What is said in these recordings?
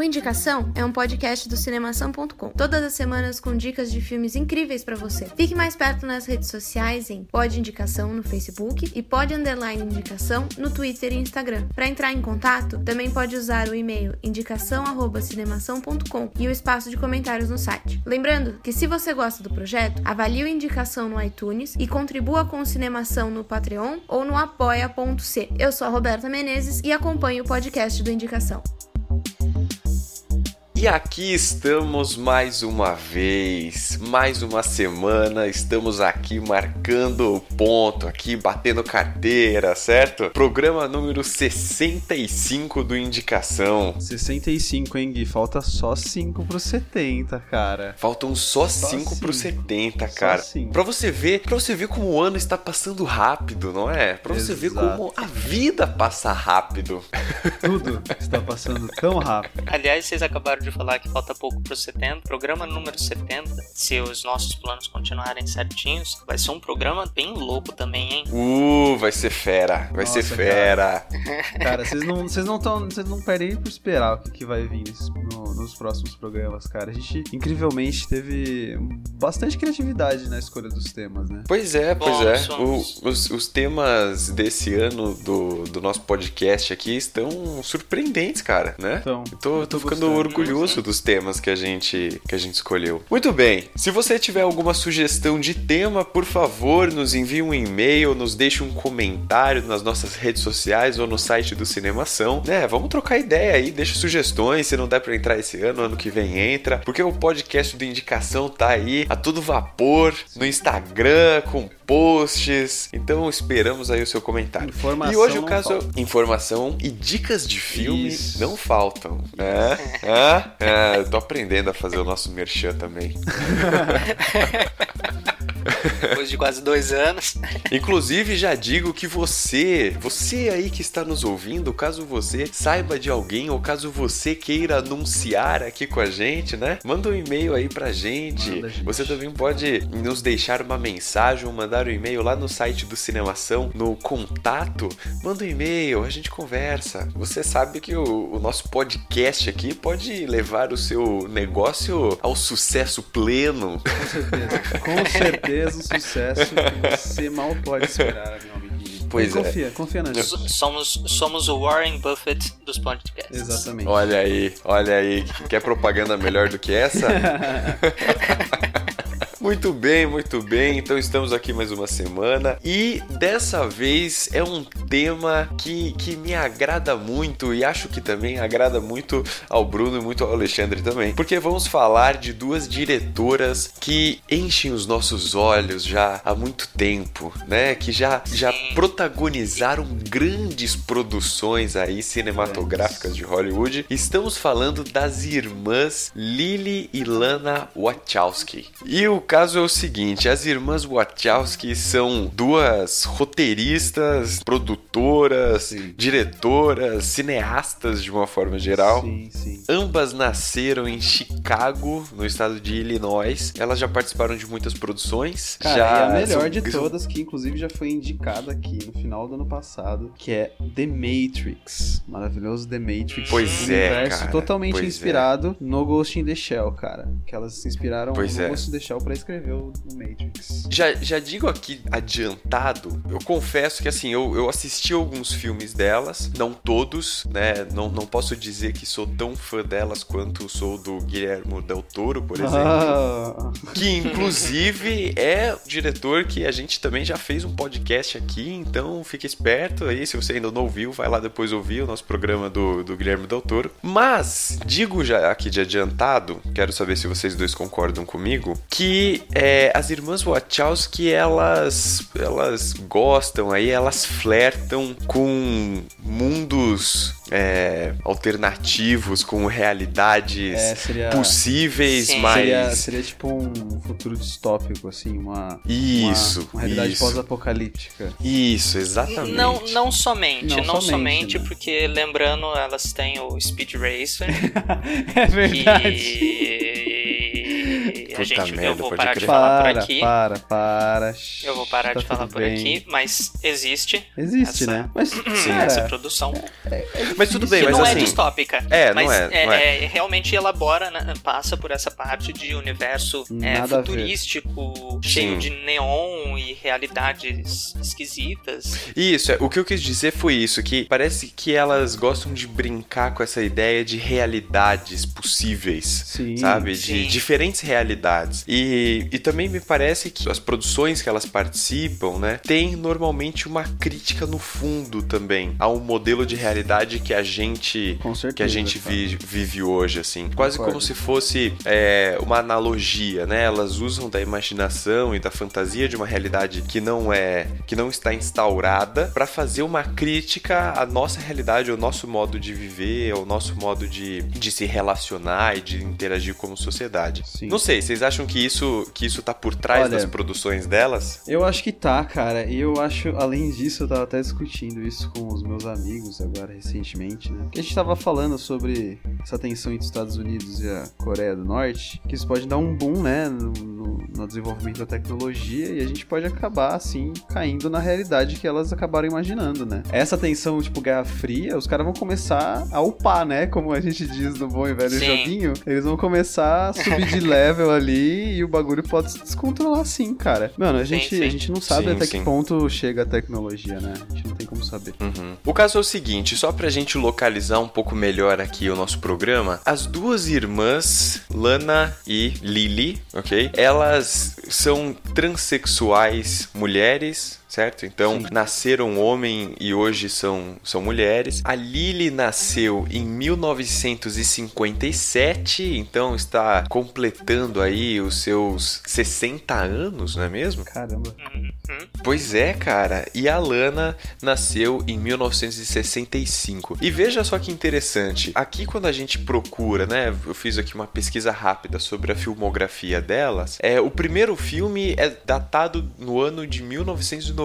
O Indicação é um podcast do Cinemação.com. Todas as semanas com dicas de filmes incríveis pra você. Fique mais perto nas redes sociais em Pod Indicação no Facebook e Pod Underline Indicação no Twitter e Instagram. Para entrar em contato, também pode usar o e-mail indicação@cinemação.com e o espaço de comentários no site. Lembrando que se você gosta do projeto, avalie o Indicação no iTunes e contribua com o Cinemação no Patreon ou no apoia.c. Eu sou a Roberta Menezes e acompanho o podcast do Indicação. E aqui estamos mais uma vez, mais uma semana, estamos aqui marcando o ponto, aqui batendo carteira, certo? Programa número 65 do Indicação. 65, hein, Gui? Falta só 5 pro 70, cara. Faltam só Só 5 pro cinco. 70, Só cara. Pra você ver, para você ver como o ano está passando rápido, não é? Pra você ver como a vida passa rápido. Tudo está passando tão rápido. Aliás, vocês acabaram de falar que falta pouco pro 70. Programa número 70, se os nossos planos continuarem certinhos, vai ser um programa bem louco também, hein? Uh, vai ser fera, vai Nossa, ser fera. Cara, vocês não, vocês não tão, vocês não perdem por esperar o que, que vai vir no- nos próximos programas, cara. A gente, incrivelmente, teve bastante criatividade na escolha dos temas, né? Pois é, pois Bom, é. somos. O- os, os temas desse ano do, do nosso podcast aqui estão surpreendentes, cara, né? Então, Eu tô, eu tô tô ficando gostando. Orgulhoso dos temas que a, gente, que a gente escolheu. Muito bem, se você tiver alguma sugestão de tema, por favor, nos envie um e-mail, nos deixe um comentário nas nossas redes sociais ou no site do Cinemação. Né, vamos trocar ideia aí, deixa sugestões, se não der pra entrar esse ano, ano que vem entra, porque o podcast do Indicação tá aí a todo vapor no Instagram, com posts. Então esperamos aí o seu comentário. Informação e hoje o caso falta. informação e dicas de filme Isso. não faltam, né? Ah, eu tô aprendendo a fazer o nosso merchan também. Depois de quase dois anos. Inclusive, já digo que você, você aí que está nos ouvindo, caso você saiba de alguém ou caso você queira anunciar aqui com a gente, né? Manda um e-mail aí pra gente. Manda, gente. Você também pode nos deixar uma mensagem ou mandar um e-mail lá no site do Cinemação, no contato. Manda um e-mail, a gente conversa. Você sabe que o, o nosso podcast aqui pode levar o seu negócio ao sucesso pleno. Com certeza. Com certeza um sucesso que você mal pode esperar, meu amiguinho. Pois E é. confia, confia na gente. Somos, somos o Warren Buffett dos podcasts. Exatamente. Olha aí, olha aí. Quer propaganda melhor do que essa? Muito bem, muito bem. Então estamos aqui mais uma semana e dessa vez é um tema que, que me agrada muito e acho que também agrada muito ao Bruno e muito ao Alexandre também, porque vamos falar de duas diretoras que enchem os nossos olhos já há muito tempo, né? Que já, já protagonizaram grandes produções aí cinematográficas de Hollywood. Estamos falando das irmãs Lily e Lana Wachowski. E o caso é o seguinte: as irmãs Wachowski são duas roteiristas, produtoras, Sim. diretoras, cineastas de uma forma geral. Sim, sim. Ambas nasceram em Chicago, no estado de Illinois. Elas já participaram de muitas produções. Cara, já e a melhor são- de todas, que inclusive já foi indicada aqui no final do ano passado, que é The Matrix. Maravilhoso The Matrix. Pois um é, universo cara, totalmente é. inspirado no Ghost in the Shell, cara. Que elas se inspiraram Pois no é. Ghost in the Shell pra escrever o o Matrix. Já, já digo aqui adiantado, eu confesso que assim, eu, eu assisti alguns filmes delas, não todos, né? Não, não posso dizer que sou tão fã delas quanto sou do Guilherme Del Toro, por exemplo. Ah, Que inclusive é diretor que a gente também já fez um podcast aqui, então fique esperto aí, se você ainda não ouviu, vai lá depois ouvir o nosso programa do, do Guilherme Del Toro. Mas, digo já aqui de adiantado, quero saber se vocês dois concordam comigo, que é, as irmãs Wachowski, elas, elas gostam aí, elas flertam com mundos é, alternativos, com realidades É, seria- possíveis, Sim. mas. Seria, seria tipo um futuro distópico, assim, uma. Isso, Uma, uma realidade pós-apocalíptica. Isso, exatamente. Não, não somente, Não não, somente, somente, né? porque lembrando, elas têm o Speed Racer, É verdade. que Puta gente, merda, eu vou parar de crer. falar por Para, aqui. para, para. Eu vou parar Tá de falar por bem. aqui, mas existe Existe, essa- né? Mas, Sim, cara, essa produção. Mas tudo que bem, mas não assim. é distópica. É, não mas é, não é. realmente elabora, né, passa por essa parte de universo é, futurístico, cheio Sim. de neon e realidades esquisitas. Isso, é, o que eu quis dizer foi isso, que parece que elas gostam de brincar com essa ideia de realidades possíveis. Sim. Sabe? De Sim. diferentes realidades. E, e também me parece que as produções que elas participam, né, tem normalmente uma crítica no fundo também ao modelo de realidade que a gente certeza. que a gente vi- vive hoje, assim. Quase Concordo. como se fosse é, uma analogia, né? Elas usam da imaginação e da fantasia de uma realidade que não é, que não está instaurada, pra fazer uma crítica à nossa realidade, ao nosso modo de viver, ao nosso modo de, de se relacionar e de interagir como sociedade. Sim. Não sei, vocês acham que isso, que isso tá por trás Olha, das produções delas? Eu acho que tá, cara. E eu acho, além disso, eu tava até discutindo isso com os meus amigos agora recentemente, né? Que a gente tava falando sobre essa tensão entre os Estados Unidos e a Coreia do Norte, que isso pode dar um boom, né, no, no- no desenvolvimento da tecnologia e a gente pode acabar, assim, caindo na realidade que elas acabaram imaginando, né? Essa tensão, tipo, Guerra Fria, os caras vão começar a upar, né? Como a gente diz no bom e velho Sim. joguinho. Eles vão começar a subir de level ali e o bagulho pode se descontrolar sim, cara. Mano, a Sim, gente, sim. a gente não sabe Sim, até sim. que ponto chega a tecnologia, né? A gente não tem como saber. Uhum. O caso é o seguinte, só pra gente localizar um pouco melhor aqui o nosso programa, as duas irmãs, Lana e Lily, ok? Elas são transexuais mulheres. Certo? Então, nasceram homem e hoje são, são mulheres. A Lily nasceu em 1957, então está completando aí os seus 60 anos, não é mesmo? Caramba. Uhum. Pois é, cara. E a Lana nasceu em 1965. E veja só que interessante. Aqui quando a gente procura, né? Eu fiz aqui uma pesquisa rápida sobre a filmografia delas. É, o primeiro filme é datado no ano de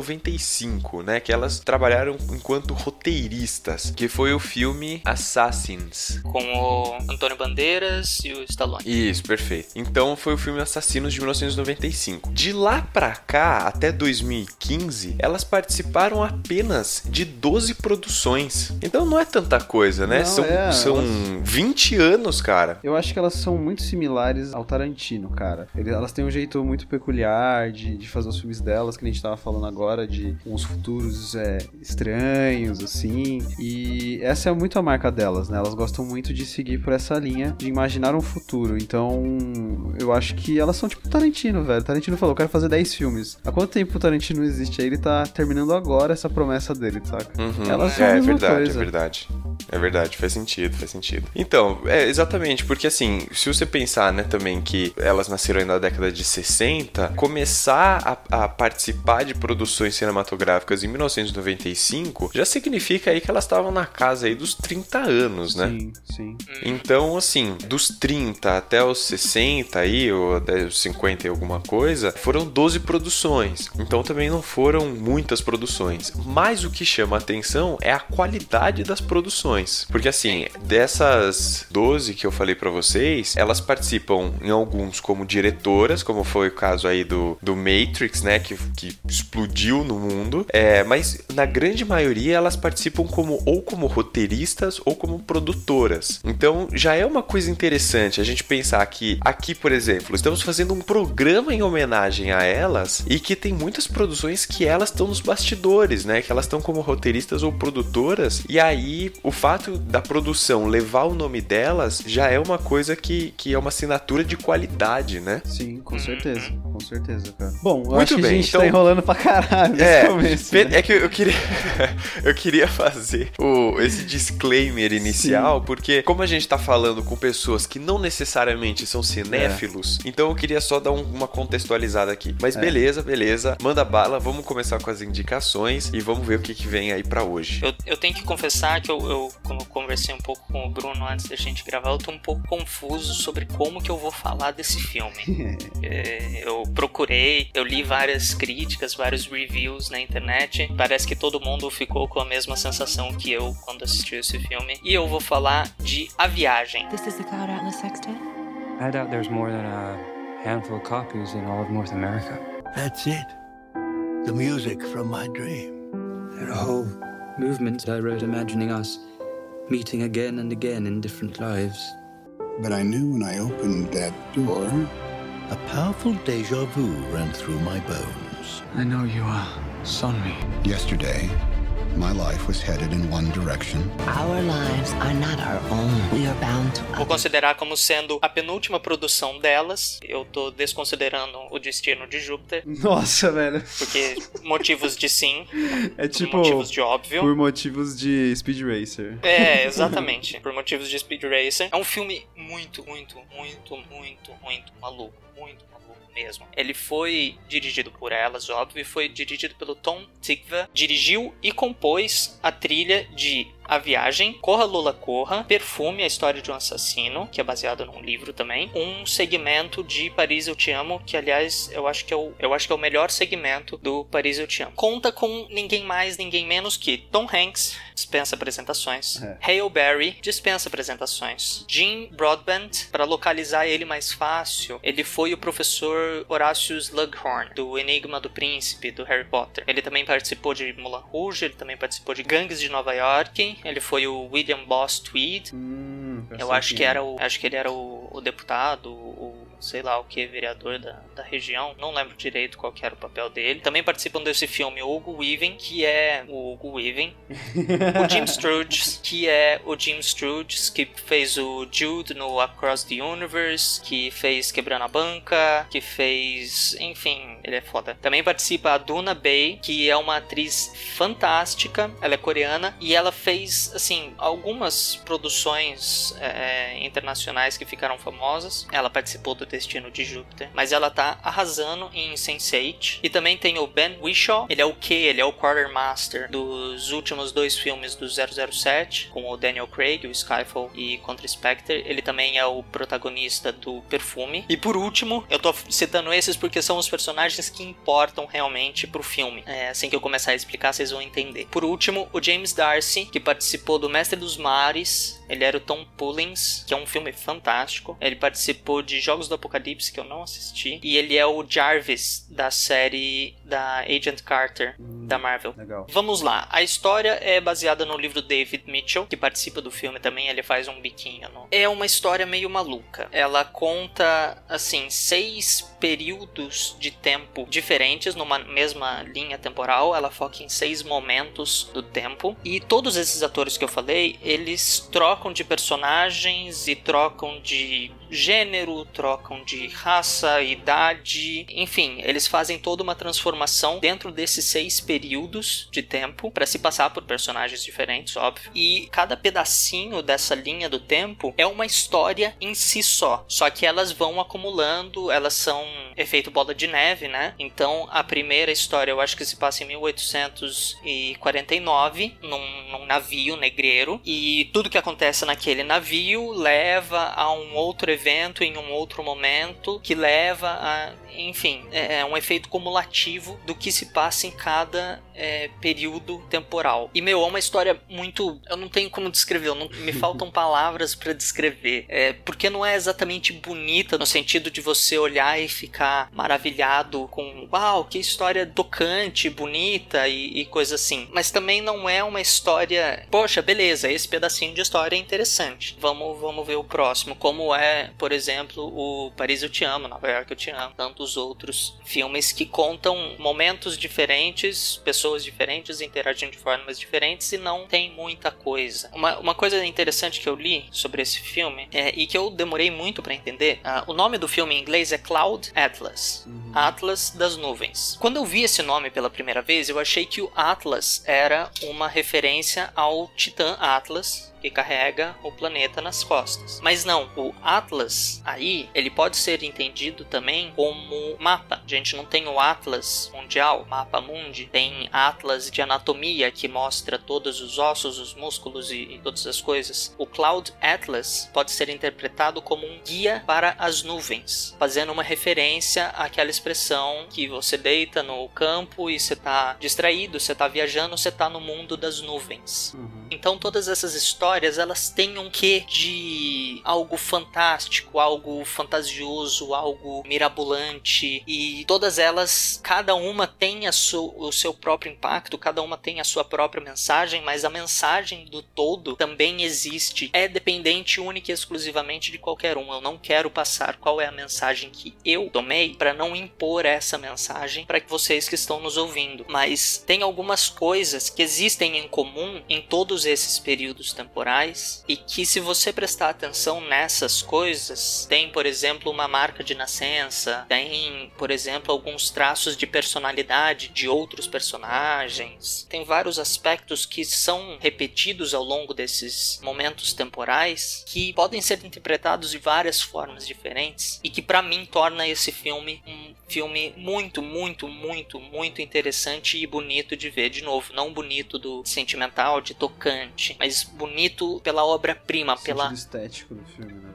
1995, né? Que elas trabalharam enquanto roteiristas, que foi o filme Assassins. Com o Antônio Bandeiras e o Stallone. Isso, perfeito. Então foi o filme Assassinos de 1995. De lá pra cá, até 2015, elas participaram apenas de 12 produções. Então não é tanta coisa, né? Não, são é, são elas- 20 anos, cara. Eu acho que elas são muito similares ao Tarantino, cara. Elas têm um jeito muito peculiar de, de fazer os filmes delas, que a gente tava falando agora, de uns futuros é, estranhos, assim. E essa é muito a marca delas, né? Elas gostam muito de seguir por essa linha de imaginar um futuro. Então, eu acho que elas são tipo Tarantino, velho. Tarantino falou, eu quero fazer 10 filmes. Há quanto tempo o Tarantino existe? Aí ele tá terminando agora essa promessa dele, saca? Uhum. Elas são a é, é mesma verdade, coisa. é verdade. É verdade, faz sentido, faz sentido. Então, é exatamente, porque assim, se você pensar, né, também que elas nasceram aí na década de 60, começar a, a participar de produções cinematográficas em 1995 já significa aí que elas estavam na casa aí dos 30 anos, né? Sim, sim. Então, assim, dos 30 até os 60 aí, ou até os 50 e alguma coisa, foram 12 produções. Então também não foram muitas produções. Mas o que chama a atenção é a qualidade das produções. Porque assim, dessas 12 que eu falei pra vocês, elas participam em alguns como diretoras, como foi o caso aí do, do Matrix, né, que, que explodiu no mundo. É, mas na grande maioria elas participam como ou como roteiristas ou como produtoras. Então já é uma coisa interessante a gente pensar que aqui, por exemplo, estamos fazendo um programa em homenagem a elas e que tem muitas produções que elas estão nos bastidores, né? Que elas estão como roteiristas ou produtoras. E aí o fato da produção levar o nome delas já é uma coisa que, que é uma assinatura de qualidade, né? Sim, com certeza. com certeza, cara. Bom, eu Muito acho que bem, a gente então- tá enrolando pra caralho É, começo. né? é que eu queria, eu queria fazer o, esse disclaimer inicial, porque como a gente tá falando com pessoas que não necessariamente são cinéfilos, então eu queria só dar um- uma contextualizada aqui. Mas É. beleza, beleza, manda bala, vamos começar com as indicações e vamos ver o que, que vem aí pra hoje. Eu, eu tenho que confessar que eu, eu, quando eu conversei um pouco com o Bruno antes da gente gravar, eu tô um pouco confuso sobre como que eu vou falar desse filme. É, eu procurei, eu li várias críticas, vários reviews na internet. Parece que todo mundo ficou com a mesma sensação que eu quando assistiu esse filme. E eu vou falar de A Viagem. This is the Cloud Atlas Sextet? I doubt there's more than a handful of copies in all of North America. That's it. The music from my dream. There are whole movements I wrote imagining us meeting again and again in different lives. But I knew when I opened that door, A powerful deja vu ran through my bones. I know you uh, saw me. yesterday, my life was headed in one direction. Our lives are not our own. We are bound to Vou considerar como sendo a penúltima produção delas. Eu tô desconsiderando o destino de Júpiter, Nossa, velho. porque motivos de sim, É por tipo. motivos de óbvio. Por motivos de Speed Racer. É, exatamente. Por motivos de Speed Racer. É um filme muito, muito, muito, muito, muito maluco. Muito maluco mesmo. Ele foi dirigido por elas, óbvio, e foi dirigido pelo Tom Tikva. Dirigiu e compôs a trilha de A Viagem, Corra Lula Corra, Perfume, a história de um assassino, que é baseado num livro também, um segmento de Paris Eu Te Amo, que aliás eu acho que é o, eu acho que é o melhor segmento do Paris Eu Te Amo. Conta com ninguém mais, ninguém menos que Tom Hanks, dispensa apresentações, É. Hale Berry, dispensa apresentações, Jim Broadbent, para localizar ele mais fácil, ele foi o professor Horácio Slughorn, do Enigma do Príncipe, do Harry Potter. Ele também participou de Mulan Rouge, ele também participou de Gangues de Nova York, ele foi o William Boss Tweed, Hum, eu acho que era o. Acho que ele era o, o deputado, o sei lá o que, vereador da, da região. Não lembro direito qual era o papel dele. Também participam desse filme o Hugo Weaving, que é o Hugo Weaving. o Jim Sturges, que é o Jim Sturges, que fez o Jude no Across the Universe, que fez Quebrando a Banca, que fez. Enfim, ele é foda. Também participa a Duna Bay, que é uma atriz fantástica. Ela é coreana e ela fez, assim, algumas produções é, internacionais que ficaram famosas. Ela participou do Destino de Júpiter, mas ela tá arrasando em Sense8. E também tem o Ben Whishaw, ele é o Q, ele é o Quartermaster dos últimos dois filmes do 007, com o Daniel Craig, o Skyfall e Contra Spectre. Ele também é o protagonista do Perfume. E por último, eu tô citando esses porque são os personagens que importam realmente pro filme. É, assim que eu começar a explicar, vocês vão entender. Por último, o James Darcy, que participou do Mestre dos Mares. Ele era o Tom Pullins, que é um filme fantástico. Ele participou de Jogos do Apocalipse, que eu não assisti. E ele é o Jarvis da série da Agent Carter da Marvel. Legal. Vamos lá. A história é baseada no livro David Mitchell, que participa do filme também. Ele faz um biquinho. No... É uma história meio maluca. Ela conta, assim, seis períodos de tempo diferentes numa mesma linha temporal. Ela foca em seis momentos do tempo. E todos esses atores que eu falei, eles trocam de personagens e trocam de gênero, trocam de raça, idade, enfim, eles fazem toda uma transformação dentro desses seis períodos de tempo para se passar por personagens diferentes, óbvio. E cada pedacinho dessa linha do tempo é uma história em si só, só que elas vão acumulando, elas são efeito bola de neve, né? Então a primeira história eu acho que se passa em 1849 num, num navio negreiro e tudo que acontece naquele navio leva a um outro evento em um outro momento que leva a, enfim, é é um efeito cumulativo do que se passa em cada é, período temporal. E meu, é uma história muito, eu não tenho como descrever, não- me faltam palavras para descrever, é, porque não é exatamente bonita no sentido de você olhar e ficar maravilhado com, uau, que história tocante, bonita e, e coisa assim. Mas também não é uma história, poxa, beleza, esse pedacinho de história é interessante. Vamos, vamos ver o próximo, como é, por exemplo, o Paris Eu Te Amo, Nova York Eu Te Amo, tanto dos outros filmes que contam momentos diferentes, pessoas diferentes interagindo de formas diferentes e não tem muita coisa. Uma, uma coisa interessante que eu li sobre esse filme é, e que eu demorei muito para entender, uh, o nome do filme em inglês é Cloud Atlas, uhum. Atlas das nuvens. Quando eu vi esse nome pela primeira vez, eu achei que o Atlas era uma referência ao Titã Atlas, que carrega o planeta nas costas. Mas não, o Atlas aí, ele pode ser entendido também como mapa. A gente não tem o Atlas mundial, mapa mundi, tem Atlas de anatomia que mostra todos os ossos, os músculos e, e todas as coisas. O Cloud Atlas pode ser interpretado como um guia para as nuvens, fazendo uma referência àquela expressão que você deita no campo e você está distraído, você está viajando, você está no mundo das nuvens. Uhum. Então todas essas histórias histórias elas têm um quê de algo fantástico, algo fantasioso, algo mirabolante e todas elas, cada uma tem su, o seu próprio impacto, cada uma tem a sua própria mensagem, mas a mensagem do todo também existe. É dependente única e exclusivamente de qualquer um. Eu não quero passar qual é a mensagem que eu tomei para não impor essa mensagem para vocês que estão nos ouvindo, mas tem algumas coisas que existem em comum em todos esses períodos temporais temporais e que se você prestar atenção nessas coisas, tem, por exemplo, uma marca de nascença, tem, por exemplo, alguns traços de personalidade de outros personagens. Tem vários aspectos que são repetidos ao longo desses momentos temporais que podem ser interpretados de várias formas diferentes e que para mim torna esse filme um filme muito, muito, muito, muito interessante e bonito de ver de novo, não bonito do sentimental, de tocante, mas bonito bonito pela obra-prima, pela estético do filme, né?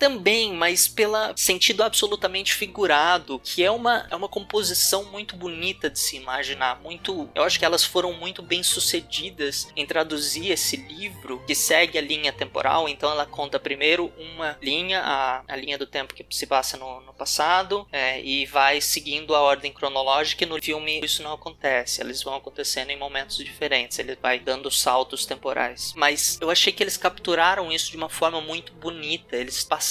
Também, mas pela sentido absolutamente figurado, que é uma é uma composição muito bonita de se imaginar, muito, eu acho que elas foram muito bem sucedidas em traduzir esse livro que segue a linha temporal, então ela conta primeiro uma linha, a, a linha do tempo que se passa no, no passado, é, e vai seguindo a ordem cronológica, e no filme isso não acontece, eles vão acontecendo em momentos diferentes, ele vai dando saltos temporais. Mas eu achei que eles capturaram isso de uma forma muito bonita. Eles passaram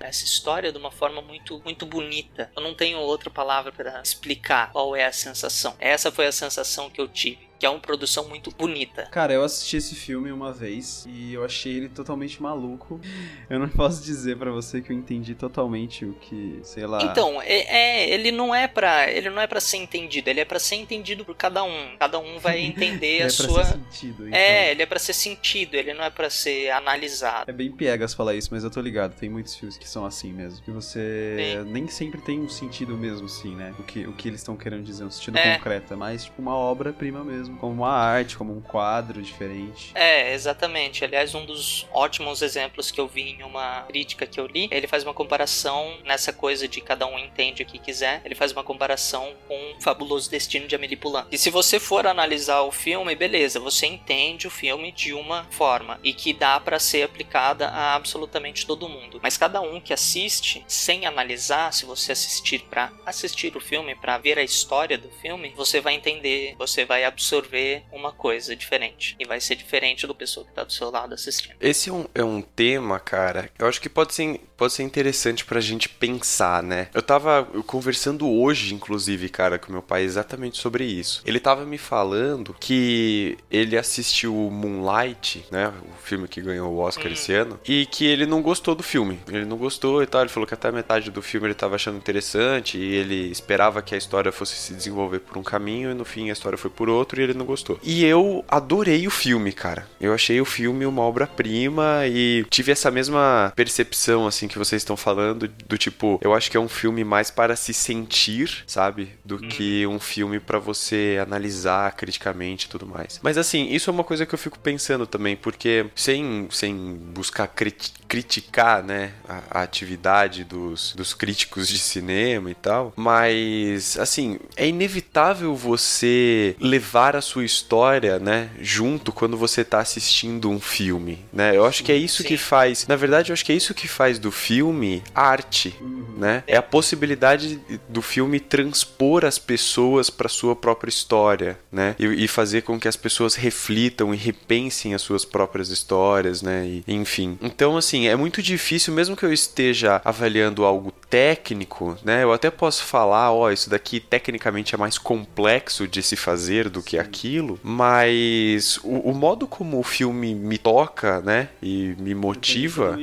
essa história de uma forma muito, muito bonita. Eu não tenho outra palavra para explicar qual é a sensação. Essa foi a sensação que eu tive que é uma produção muito bonita. Cara, eu assisti esse filme uma vez e eu achei ele totalmente maluco. Eu não posso dizer para você que eu entendi totalmente o que, sei lá. Então, é, é ele não é para, ele não é para ser entendido, ele é para ser entendido por cada um. Cada um vai entender a é sua ser sentido, então. É, ele é para ser sentido, ele não é para ser analisado. É bem piegas falar isso, mas eu tô ligado, tem muitos filmes que são assim mesmo, que você Sim. nem sempre tem um sentido mesmo assim, né? O que o que eles estão querendo dizer, um sentido é. concreto, é mais tipo uma obra-prima mesmo mesmo, como uma arte, como um quadro diferente. É, exatamente. Aliás, um dos ótimos exemplos que eu vi em uma crítica que eu li, ele faz uma comparação nessa coisa de cada um entende o que quiser. Ele faz uma comparação com o Fabuloso Destino de Amélie Poulain. E se você for analisar o filme, beleza, você entende o filme de uma forma e que dá para ser aplicada a absolutamente todo mundo. Mas cada um que assiste sem analisar, se você assistir para assistir o filme, para ver a história do filme, você vai entender, você vai absorver absorver uma coisa diferente. E vai ser diferente do pessoa que tá do seu lado assistindo. Esse é um, é um tema, cara, eu acho que pode ser, pode ser interessante pra gente pensar, né? Eu tava conversando hoje, inclusive, cara, com meu pai exatamente sobre isso. Ele tava me falando que ele assistiu Moonlight, né? O filme que ganhou o Oscar hum. esse ano, e que ele não gostou do filme. Ele não gostou e tal. Ele falou que até a metade do filme ele tava achando interessante e ele esperava que a história fosse se desenvolver por um caminho e no fim a história foi por outro e ele não gostou. E eu adorei o filme, cara. Eu achei o filme uma obra-prima e tive essa mesma percepção, assim, que vocês estão falando, do tipo, eu acho que é um filme mais para se sentir, sabe? Do hum. que um filme para você analisar criticamente e tudo mais. Mas assim, isso é uma coisa que eu fico pensando também, porque sem, sem buscar crit criticar, né, a, a atividade dos, dos críticos de cinema e tal, mas assim, é inevitável você levar a sua história, né, junto quando você tá assistindo um filme, né? Eu acho que é isso Sim. que faz, na verdade, eu acho que é isso que faz do filme arte, né? É a possibilidade do filme transpor as pessoas para sua própria história, né? E, e fazer com que as pessoas reflitam e repensem as suas próprias histórias, né? E, enfim. Então, assim, é muito difícil, mesmo que eu esteja avaliando algo técnico, né? Eu até posso falar, ó, isso daqui tecnicamente é mais complexo de se fazer do que aquilo, mas o, o modo como o filme me toca, né? E me motiva.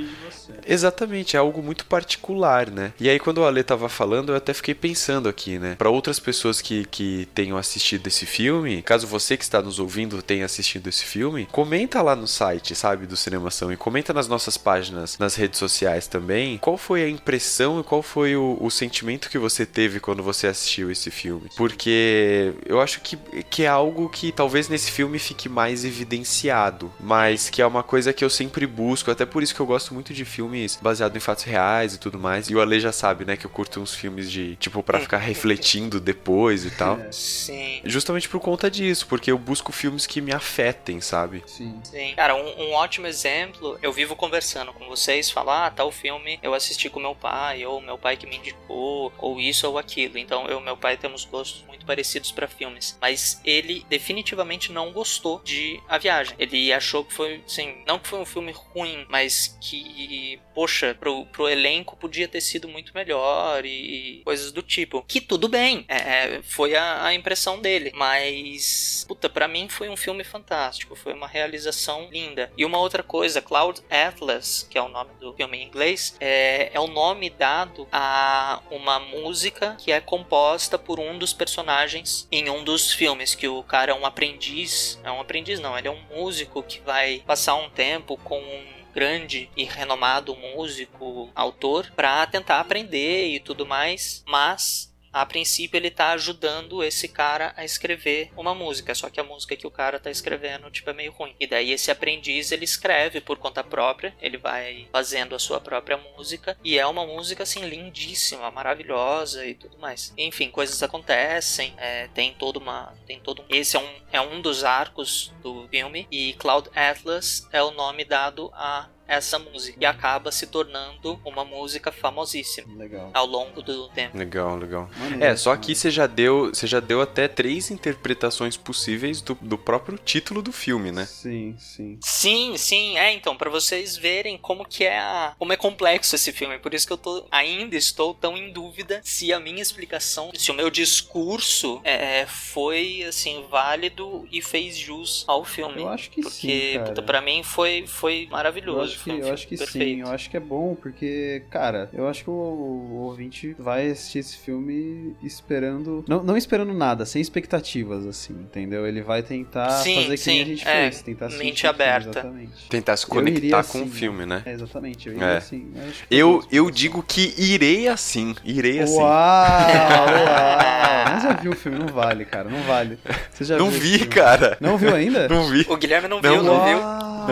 Exatamente, é algo muito particular, né? E aí, quando o Ale tava falando, eu até fiquei pensando aqui, né? Para outras pessoas que, que tenham assistido esse filme, caso você que está nos ouvindo tenha assistido esse filme, comenta lá no site, sabe, do Cinemação e comenta nas nossas páginas, nas redes sociais também, qual foi a impressão e qual foi o, o sentimento que você teve quando você assistiu esse filme. Porque eu acho que, que é algo que talvez nesse filme fique mais evidenciado, mas que é uma coisa que eu sempre busco, até por isso que eu gosto muito de filmes baseados em fatos reais e tudo mais. E o Ale já sabe, né, que eu curto uns filmes de, tipo, pra ficar refletindo depois e tal. Sim. Justamente por conta disso, porque eu busco filmes que me afetem, sabe? Sim. Sim. Cara, um, um ótimo exemplo, eu vivo conversando com vocês, falar, ah, tal filme eu assisti com meu pai, ou meu pai que me indicou, ou isso ou aquilo. Então, eu e meu pai temos gostos muito parecidos pra filmes. Mas definitivamente não gostou de A Viagem. Ele achou que foi, assim, não que foi um filme ruim, mas que, poxa, pro, pro elenco podia ter sido muito melhor e coisas do tipo. Que tudo bem, é, é, foi a, a impressão dele. Mas, puta, pra mim foi um filme fantástico, foi uma realização linda. E uma outra coisa, Cloud Atlas, que é o nome do filme em inglês, é, é o nome dado a uma música que é composta por um dos personagens em um dos filmes, que o cara é um aprendiz, é um aprendiz não, ele é um músico que vai passar um tempo com um grande e renomado músico, autor, para tentar aprender e tudo mais, mas a princípio ele tá ajudando esse cara a escrever uma música, só que a música que o cara tá escrevendo tipo é meio ruim. E daí esse aprendiz ele escreve por conta própria, ele vai fazendo a sua própria música e é uma música assim lindíssima, maravilhosa e tudo mais. Enfim, coisas acontecem, é, tem toda uma, tem todo um, esse é um é um dos arcos do filme e Cloud Atlas é o nome dado a essa música e acaba se tornando uma música famosíssima Legal. ao longo do tempo. Legal, legal. Maneiro, É, só que você já deu, você já deu até três interpretações possíveis do, do próprio título do filme, né? Sim, sim. Sim, sim, é então, pra vocês verem como que é a, como é complexo esse filme, por isso que eu tô ainda estou tão em dúvida se a minha explicação, se o meu discurso é, foi assim válido e fez jus ao filme. Eu acho que porque sim, cara. puta, pra mim foi foi maravilhoso, acho que, eu acho que perfeito. sim, eu acho que é bom, porque, cara, eu acho que o, o ouvinte vai assistir esse filme esperando. Não, não esperando nada, sem expectativas, assim, entendeu? Ele vai tentar Sim, fazer que nem sim, a gente é, fez, tentar assistir mente filme, aberta. Exatamente. Tentar se conectar com assim, o filme, né? É, exatamente, eu iria É. assim. Eu, acho que Eu, foi eu digo que irei assim, irei assim. Uau, uau! Mas já viu o filme, não vale, cara, não vale. Você já Não viu vi, cara. Não viu ainda? Não vi. O Guilherme não, Não, viu, não viu?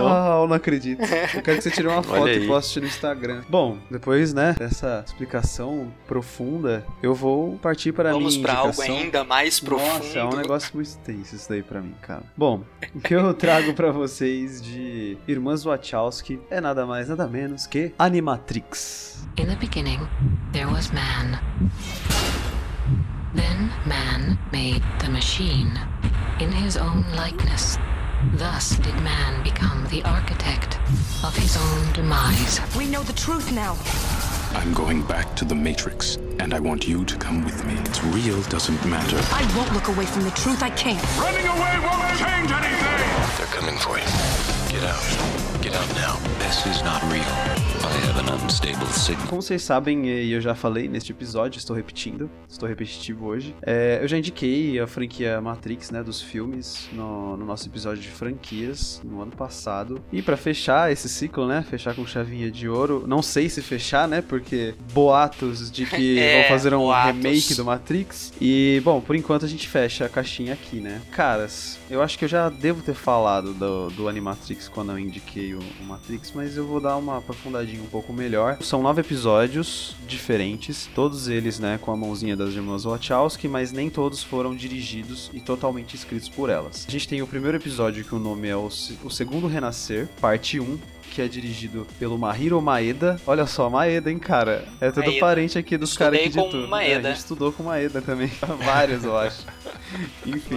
Uau, não acredito. Eu quero que você tire uma foto e poste no Instagram. Bom, depois, né, dessa explicação profunda, eu vou partir para a Vamos minha pra algo indicação. ainda mais profundo. Nossa, é um negócio muito tenso isso daí pra mim, cara. Bom, o que eu trago pra vocês de Irmãs Wachowski é nada mais, nada menos que Animatrix. In the beginning, there was man. Then man made the machine in his own likeness. Thus did man become the architect of his own demise. We know the truth now. I'm going back to the Matrix, and I want you to come with me. It's real doesn't matter. I won't look away from the truth. I can't. Running away won't change anything! They're coming for you. Get out. Como vocês sabem, e eu já falei neste episódio, estou repetindo, estou repetitivo hoje. é, eu já indiquei a franquia Matrix, né, dos filmes, no, no nosso episódio de franquias, no ano passado. E pra fechar esse ciclo, né, fechar com chavinha de ouro, não sei se fechar, né, porque boatos de que É, vão fazer um o Atos. remake do Matrix. E, bom, por enquanto a gente fecha a caixinha aqui, né? Caras, eu acho que eu já devo ter falado do, do Animatrix quando eu indiquei o, o Matrix, mas eu vou dar uma aprofundadinha um pouco melhor. São nove episódios diferentes, todos eles, né, com a mãozinha das irmãs Wachowski, mas nem todos foram dirigidos e totalmente escritos por elas. A gente tem o primeiro episódio que o nome é o, Se- o Segundo Renascer, parte 1, que é dirigido pelo Mahiro Maeda. Olha só, Maeda, hein, cara? É todo Maeda. parente aqui dos caras Estudei com tudo. Maeda. É, a gente estudou com Maeda também. Vários, eu acho. Enfim.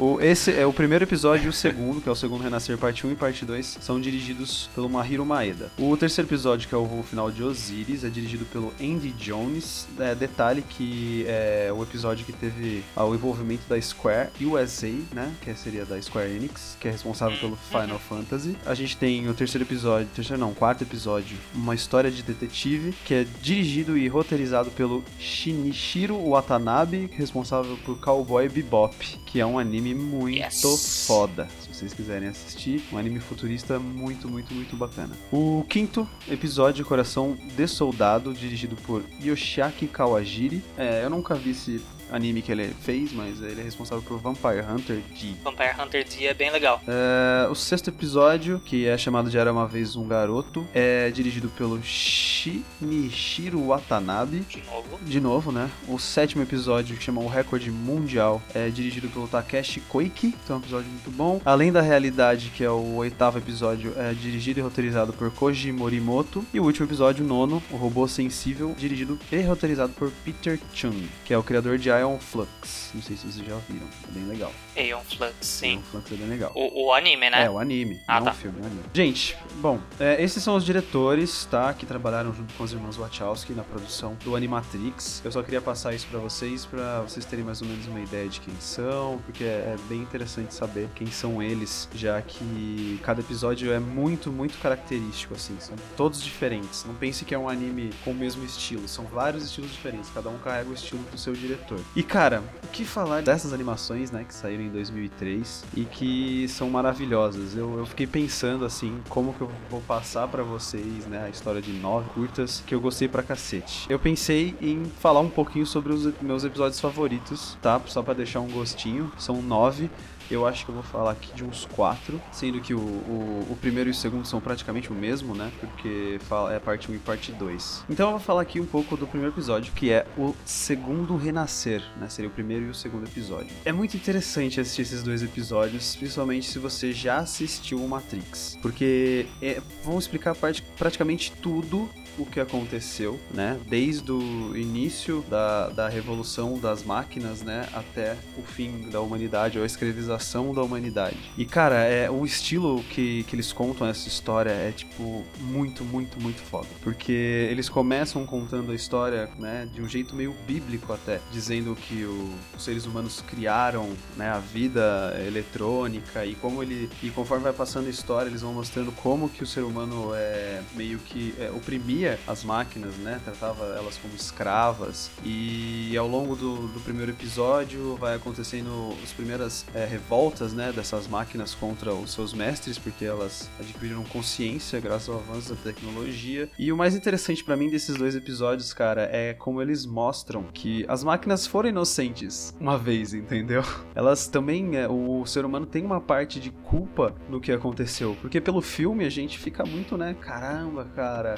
É. O, esse é o primeiro episódio e o segundo, que é o segundo Renascer parte 1 e parte 2, são dirigidos pelo Mahiro Maeda. O terceiro episódio, que é o final de Osiris, é dirigido pelo Andy Jones. É, detalhe que é o episódio que teve ah, o envolvimento da Square USA, né? Que seria da Square Enix, que é responsável pelo Final Fantasy. A gente tem o terceiro episódio, terceiro não, quarto episódio, uma história de detetive, que é dirigido e roteirizado pelo Shinichiro Watanabe, responsável por Cowboy Bebop, que é um anime muito Yes. foda. Se vocês quiserem assistir, um anime futurista muito, muito, muito bacana. O quinto episódio, Coração de Soldado, dirigido por Yoshiaki Kawajiri. É, eu nunca vi esse anime que ele fez, mas ele é responsável por Vampire Hunter D. Vampire Hunter D é bem legal. É, o sexto episódio, que é chamado de Era Uma Vez Um Garoto, é dirigido pelo Shinichiro Watanabe. De novo. De novo, né? O sétimo episódio, que chama O Recorde Mundial, é dirigido pelo Takeshi Koike, então é um episódio muito bom. Além da Realidade, que é o oitavo episódio, é dirigido e roteirizado por Koji Morimoto. E o último episódio, o nono, O Robô Sensível, dirigido e roteirizado por Peter Chung, que é o criador de Ion Flux. Não sei se vocês já viram, é bem legal. Aeon Flux, sim. Ion Flux é bem legal. O, o anime, né? É, o anime, Ah, não tá. o filme, o anime. Gente, bom, é, esses são os diretores, tá? Que trabalharam junto com os irmãos Wachowski na produção do Animatrix. Eu só queria passar isso pra vocês, pra vocês terem mais ou menos uma ideia de quem são, porque é, é bem interessante saber quem são eles, já que cada episódio é muito, muito característico, assim. São todos diferentes. Não pense que é um anime com o mesmo estilo. São vários estilos diferentes. Cada um carrega o estilo do seu diretor. E, cara, o que falar dessas animações, né? Que saíram em 2003 e que são maravilhosas. Eu, eu fiquei pensando, assim, como que eu vou passar pra vocês, né? A história de nove curtas que eu gostei pra cacete. Eu pensei em falar um pouquinho sobre os meus episódios favoritos, tá? Só pra deixar um gostinho. São nove. Eu acho que eu vou falar aqui de uns quatro, sendo que o, o, o primeiro e o segundo são praticamente o mesmo, né? Porque fala, é parte 1 e parte 2. Então eu vou falar aqui um pouco do primeiro episódio, que é o segundo renascer, né? Seria o primeiro e o segundo episódio. É muito interessante assistir esses dois episódios, principalmente se você já assistiu o Matrix. Porque é, vão explicar praticamente tudo o que aconteceu, né? Desde o início da, da revolução das máquinas, né? Até o fim da humanidade, ou a escravização da humanidade. E, cara, é, o estilo que, que eles contam essa história é, tipo, muito, muito, muito foda. Porque eles começam contando a história, né? De um jeito meio bíblico até. Dizendo que o- os seres humanos criaram, né? A vida eletrônica e como ele... E conforme vai passando a história, eles vão mostrando como que o ser humano é meio que é, oprimia as máquinas, né? Tratava elas como escravas. E ao longo do, do primeiro episódio vai acontecendo as primeiras é, revoltas, né? Dessas máquinas contra os seus mestres, porque elas adquiriram consciência graças ao avanço da tecnologia. E o mais interessante pra mim desses dois episódios, cara, é como eles mostram que as máquinas foram inocentes uma vez, entendeu? Elas também, é, o ser humano tem uma parte de culpa no que aconteceu, porque pelo filme a gente fica muito, né? Caramba, cara,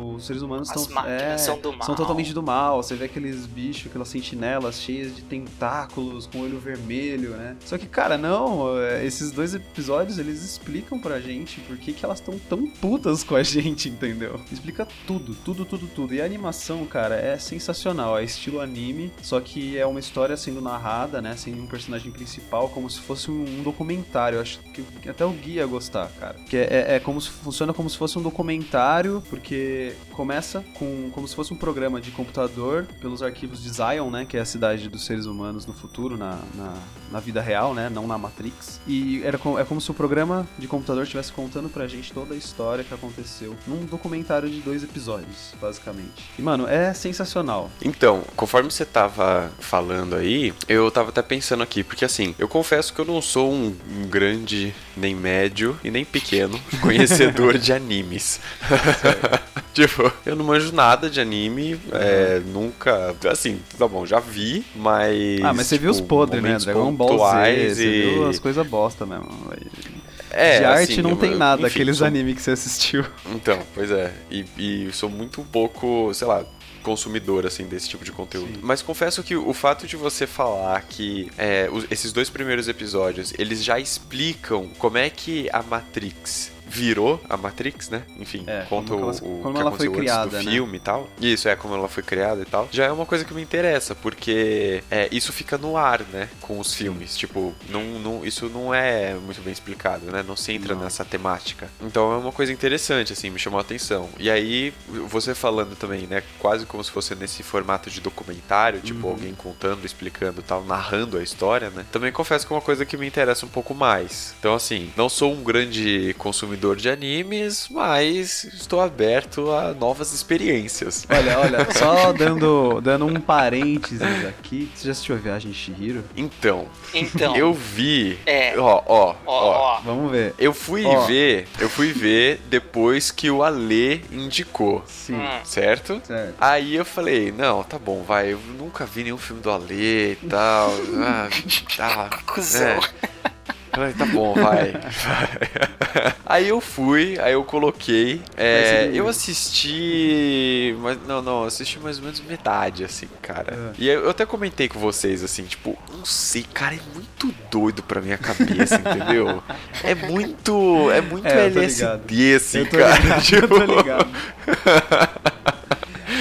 os seres humanos As estão é, são do mal. são totalmente do mal. Você vê aqueles bichos, aquelas sentinelas cheias de tentáculos com olho vermelho, né? Só que, cara, não, é, esses dois episódios eles explicam pra gente por que, que elas estão tão putas com a gente, entendeu? Explica tudo, tudo, tudo, tudo. E a animação, cara, é sensacional. É estilo anime, só que é uma história sendo narrada, né? Sem um personagem principal, como se fosse um documentário. Eu acho que até o guia ia gostar, cara. Que é, é- é como se funciona como se fosse um documentário, porque começa com como se fosse um programa de computador pelos arquivos de Zion, né? Que é a cidade dos seres humanos no futuro, na, na, na vida real, né? Não na Matrix. E era co- é como se o programa de computador estivesse contando pra gente toda a história que aconteceu num documentário de dois episódios, basicamente. E, mano, é sensacional. Então, conforme você tava falando aí, eu tava até pensando aqui, porque assim, eu confesso que eu não sou um, um grande nem médio e nem pequeno conhecedor de animes. tipo, eu não manjo nada de anime, é, nunca. Assim, tá bom, já vi, mas. Ah, mas você viu os tipo, podres, né? Dragon Ball Z, você e- viu as coisas bosta mesmo. É, de arte assim, não eu- tem nada, enfim, aqueles sou- animes que você assistiu. Então, pois é. E, e sou muito pouco, sei lá, consumidor, assim, desse tipo de conteúdo. Mas confesso que o fato de você falar que é, os- esses dois primeiros episódios, eles já explicam como é que a Matrix virou a Matrix, né? Enfim, É, conta como o, o como que ela foi criada, antes do né? filme e tal. Isso, é como ela foi criada e tal. Já é uma coisa que me interessa, porque é, isso fica no ar, né? Com os filmes. Tipo, não, não, isso não é muito bem explicado, né? Não se entra nessa temática. Então é uma coisa interessante, assim, me chamou a atenção. E aí, você falando também, né? Quase como se fosse nesse formato de documentário, tipo, Uhum. alguém contando, explicando e tal, narrando a história, né? Também confesso que é uma coisa que me interessa um pouco mais. Então, assim, não sou um grande consumidor de animes, mas estou aberto a novas experiências. Olha, olha, só dando, dando um parênteses aqui. Você já assistiu a Viagem de Shihiro? Então, Então. eu vi. É. Ó, ó, Ó, ó. ó. Vamos ver. Eu fui Ó. ver, eu fui ver depois que o Ale indicou. Sim. Hum. Certo? Certo. Aí eu falei, não, tá bom, vai, eu nunca vi nenhum filme do Ale e tal. ah, tá. Cusão. É. Ai, tá bom, vai. vai. Aí eu fui, aí eu coloquei. é, eu assisti. Mas não, não, assisti mais ou menos metade, assim, cara. É. E eu até comentei com vocês, assim, tipo, não sei, cara, é muito doido pra minha cabeça, entendeu? É muito. É muito É, LSD, assim, Eu tô cara. ligado, tipo... eu tô ligado.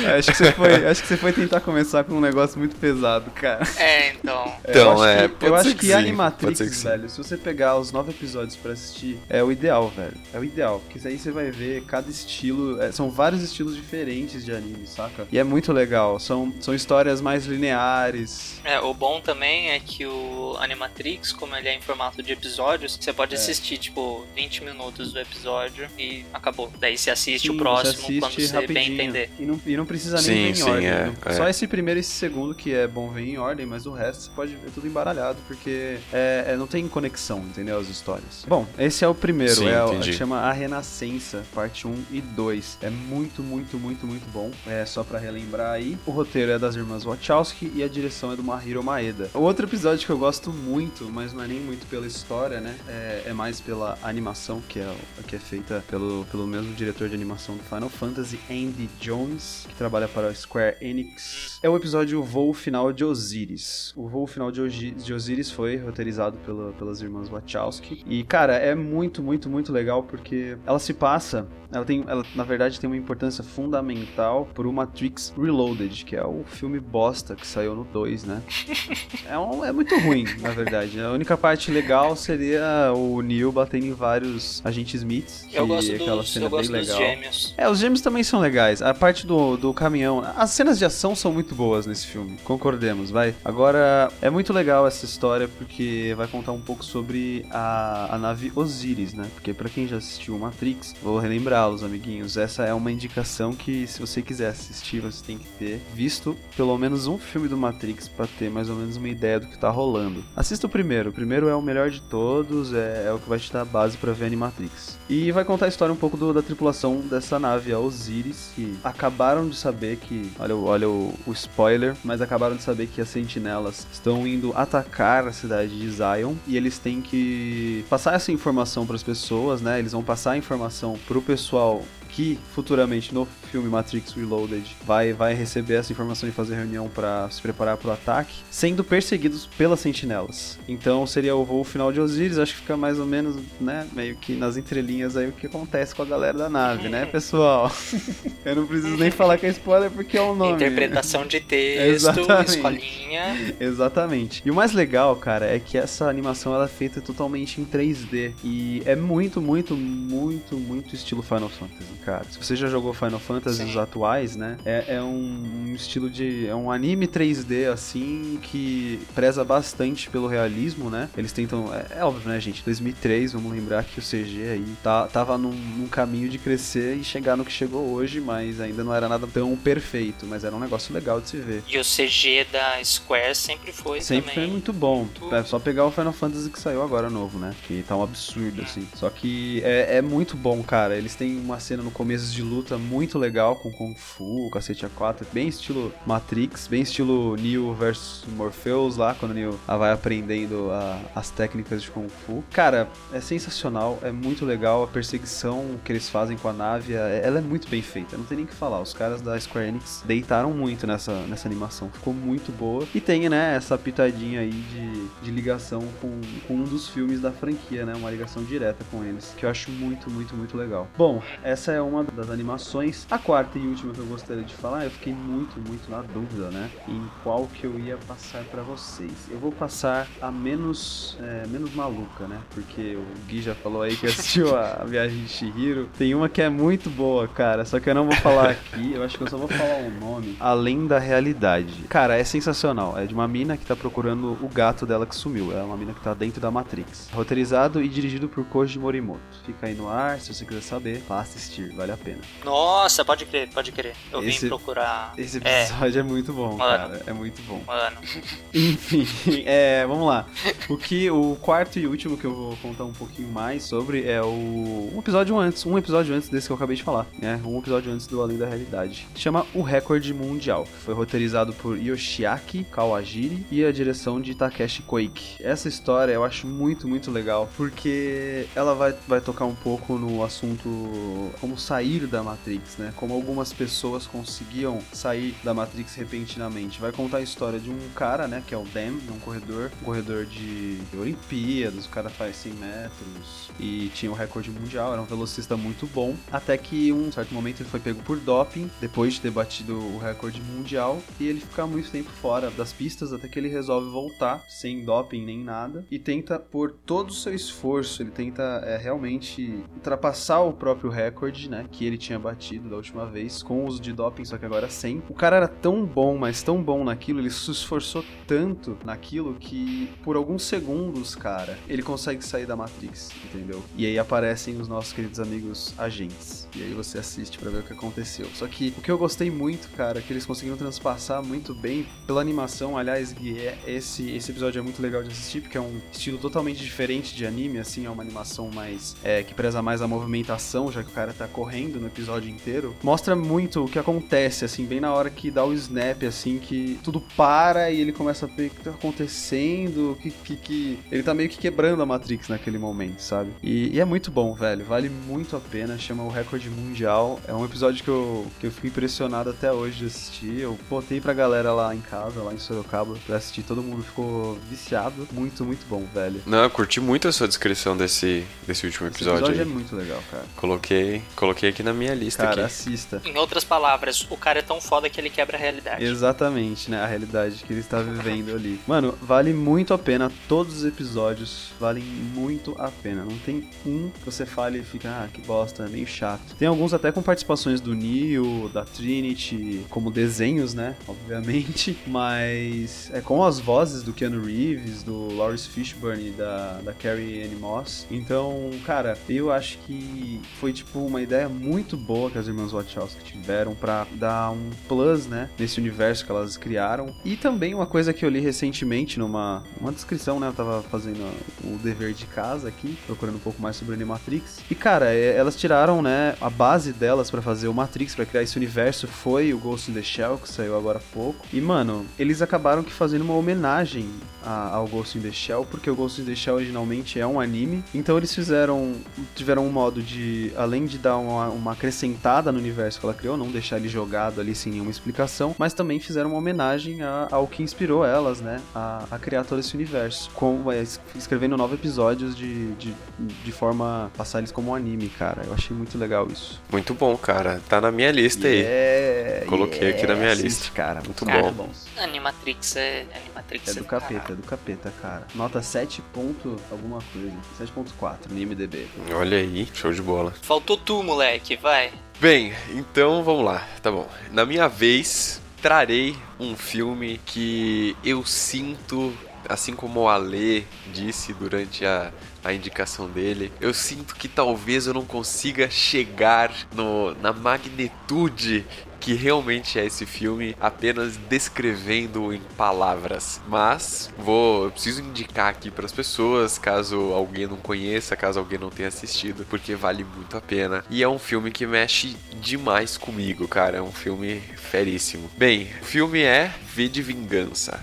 É, acho, que você foi, acho que você foi tentar começar com um negócio muito pesado, cara. É, então. Então, eu acho é, que, eu acho que que, Animatrix, velho, se você pegar os nove episódios pra assistir, é o ideal, velho. É o ideal, porque aí você vai ver cada estilo, é, são vários estilos diferentes de anime, saca? E é muito legal, são, são histórias mais lineares. É, o bom também é que o Animatrix, como ele é em formato de episódios, você pode É. assistir, tipo, 20 minutos do episódio e acabou. Daí você assiste Sim, o próximo você assiste quando você bem rapidinho. entender. E não, e não precisa nem Sim, ver em sim, ordem. é, é. Só esse primeiro e esse segundo que é bom ver em ordem, mas o resto você pode ver tudo embaralhado, porque é, é- não tem conexão, entendeu? As histórias. Bom, esse é o primeiro, Sim, é o chama A Renascença, parte 1 e 2. É muito, muito, muito, muito bom. É só pra relembrar aí. O roteiro é das irmãs Wachowski e a direção é do Mahiro Maeda. O outro episódio que eu gosto muito, mas não é nem muito pela história, né? É, é mais pela animação, que é, que é feita pelo, pelo mesmo diretor de animação do Final Fantasy, Andy Jones, que trabalha para a Square Enix. É o episódio Voo Final de Osiris. O Voo Final de, Ogi- de Osiris foi roteirizado pela- pelas irmãs Wachowski. E, cara, é muito, muito, muito legal porque ela se passa. Ela tem, ela, na verdade, tem uma importância fundamental pro Matrix Reloaded, que é o filme bosta que saiu no 2, né? É, um- é muito ruim, na verdade. A única parte legal seria o Neo batendo em vários agentes Smiths. Eu gosto aquela dos, cena eu gosto bem dos legal. gêmeos. É, os gêmeos também são legais. A parte do, do caminhão. As cenas de ação são muito boas nesse filme. Concordemos, vai. Agora, é muito legal essa história porque vai contar um pouco sobre a, a nave Osiris, né? Porque pra quem já assistiu Matrix, vou relembrá-los, amiguinhos. Essa é uma indicação que, se você quiser assistir, você tem que ter visto pelo menos um filme do Matrix pra ter mais ou menos uma ideia do que tá rolando. Assista o primeiro. O primeiro é o melhor de todos, é, é o que vai te dar base pra ver Animatrix. E vai contar a história um pouco do- da tripulação dessa nave, a Osiris, que acabaram de saber que. Olha, olha o, o spoiler, mas acabaram de saber que as sentinelas estão indo atacar a cidade de Zion e eles têm que passar essa informação para as pessoas, né? Eles vão passar a informação pro pessoal que futuramente no filme Matrix Reloaded vai, vai receber essa informação e fazer reunião para se preparar para o ataque, sendo perseguidos pelas sentinelas. Então seria o voo final de Osiris, acho que fica mais ou menos, né, meio que nas entrelinhas aí o que acontece com a galera da nave, né, pessoal? Eu não preciso nem falar que é spoiler porque é o nome. Interpretação de texto, Exatamente. escolinha. Exatamente. E o mais legal, cara, é que essa animação ela é feita totalmente em 3D e é muito, muito, muito, muito estilo Final Fantasy. Cara. Se você já jogou Final Fantasy os atuais, né? É, é um, um estilo de. É um anime 3D, assim, que preza bastante pelo realismo, né? Eles tentam. É, é óbvio, né, gente? 2003, vamos lembrar que o CG aí tá, tava num, num caminho de crescer e chegar no que chegou hoje, mas ainda não era nada tão perfeito, mas era um negócio legal de se ver. E o CG da Square sempre foi Sempre também. foi muito bom. É só pegar o Final Fantasy que saiu agora novo, né? Que tá um absurdo, assim. Só que é, é muito bom, cara. Eles têm uma cena no começo de luta muito legal com Kung Fu, cacete A4, bem estilo Matrix, bem estilo Neo versus Morpheus lá, quando Neo vai aprendendo a- as técnicas de Kung Fu. Cara, é sensacional, é muito legal a perseguição que eles fazem com a nave, é- ela é muito bem feita, não tem nem o que falar. Os caras da Square Enix deitaram muito nessa, nessa animação, ficou muito boa. E tem, né, essa pitadinha aí de, de ligação com, com um dos filmes da franquia, né, uma ligação direta com eles, que eu acho muito, muito, muito legal. Bom, essa é uma das animações. A quarta e última que eu gostaria de falar, eu fiquei muito, muito na dúvida, né, em qual que eu ia passar pra vocês. Eu vou passar a menos, é, menos maluca, né, porque o Gui já falou aí que assistiu a, Viagem de Chihiro. Tem uma que é muito boa, cara, só que eu não vou falar aqui, eu acho que eu só vou falar o nome. Além da realidade. Cara, é sensacional. É de uma mina que tá procurando o gato dela que sumiu. É uma mina que tá dentro da Matrix. Roteirizado e dirigido por Koji Morimoto. Fica aí no ar, se você quiser saber, vá assistir, vale a pena. Nossa, pode crer, pode crer. Eu Esse- vim procurar. Esse É, episódio é, muito bom, Mano. cara. É muito bom. mano. Enfim, é, vamos lá. O que o quarto e último que eu vou contar um pouquinho mais sobre é o um episódio antes, um episódio antes desse que eu acabei de falar, né? Um episódio antes do Além da Realidade. Chama O Recorde Mundial. Foi roteirizado por Yoshiaki Kawajiri e a direção de Takeshi Koike. Essa história eu acho muito, muito legal, porque ela vai, vai tocar um pouco no assunto como sair da Matrix, né? Como algumas pessoas conseguiam sair da Matrix repentinamente. Vai contar a história de um cara, né, que é o Dam, um corredor, um corredor de Olimpíadas, o cara faz 100 metros e tinha o recorde mundial, era um velocista muito bom, até que um certo momento ele foi pego por doping, depois de ter batido o recorde mundial, e ele fica muito tempo fora das pistas, até que ele resolve voltar, sem doping nem nada, e tenta, por todo o seu esforço, ele tenta é, realmente ultrapassar o próprio recorde, né, que ele tinha batido da última vez, com o uso de doping, só que agora sem. O cara era tão bom, mas tão bom naquilo, ele se esforçou tanto naquilo que, por alguns segundos, cara, ele consegue sair da Matrix, entendeu? E aí aparecem os nossos queridos amigos agentes. E aí você assiste pra ver o que aconteceu. Só que o que eu gostei muito, cara, é que eles conseguiram transpassar muito bem pela animação. Aliás, é- esse, esse episódio é muito legal de assistir, porque é um estilo totalmente diferente de anime, assim, é uma animação mais. É, que preza mais a movimentação, já que o cara tá correndo no episódio inteiro. Mostra muito o que acontece, assim, bem na hora que dá o snap, assim, que tudo para e ele começa a ver o que tá acontecendo, que, que, que. Ele tá meio que quebrando a Matrix naquele momento, sabe? E, e é muito bom, velho. Vale muito a pena. Chama o Recorde Mundial. É um episódio que eu, que eu fico impressionado até hoje de assistir. Eu botei pra galera lá em casa, lá em Sorocaba, pra assistir. Todo mundo ficou viciado. Muito, muito bom, velho. Não, eu curti muito a sua descrição desse, desse último Esse episódio. episódio é aí. muito legal, cara. Coloquei, coloquei aqui na minha lista Cara, aqui. assista. Em outras palavras, o cara é tão foda que ele quebra a realidade. Exatamente, né? A realidade que ele está vivendo ali. Mano, vale muito a pena. Todos os episódios valem muito a pena. Não tem um que você fale e fica, ah, que bosta, é meio chato. Tem alguns até com participações do Neo, da Trinity, como desenhos, né? Obviamente. Mas é com as vozes do Keanu Reeves, do Lawrence Fishburne e da, da Carrie Ann Moss. Então, cara, eu acho que foi tipo uma ideia muito boa que as irmãs Wachowski tiveram pra dar um plus, né, nesse universo que elas criaram. E também uma coisa que eu li recentemente numa uma descrição, né, eu tava fazendo o dever de casa aqui, procurando um pouco mais sobre Animatrix. E cara, é, elas tiraram, né, a base delas pra fazer o Matrix, pra criar esse universo foi o Ghost in the Shell que saiu agora há pouco. E mano, eles acabaram que fazendo uma homenagem a- ao Ghost in the Shell, porque o Ghost in the Shell originalmente é um anime. Então eles fizeram tiveram um modo de além de dar uma, uma acrescentada no universo que ela criou, não deixar ele jogado ali sem nenhuma explicação, mas também fizeram uma homenagem a- ao que inspirou elas, né, a, a criar todo esse universo, com é, es- escrevendo nove episódios de, de, de forma a passar eles como um anime, cara. Eu achei muito legal isso. Muito bom, cara. Tá na minha lista aí. É, Coloquei aqui na minha assiste, lista. cara. Muito Cara, bom. Animatrix é. Animatrix É do capeta. É do capeta, cara. Nota 7 ponto alguma coisa. 7.4 no IMDB. Olha aí, show de bola. Faltou tu, moleque, vai. Bem, então vamos lá, tá bom. Na minha vez, trarei um filme que eu sinto, assim como o Ale disse durante a, a indicação dele, eu sinto que talvez eu não consiga chegar no, na magnitude que realmente é esse filme apenas descrevendo em palavras. Mas vou, eu preciso indicar aqui para as pessoas, caso alguém não conheça, caso alguém não tenha assistido, porque vale muito a pena. E é um filme que mexe demais comigo, cara. É um filme feríssimo. Bem, o filme é V de Vingança.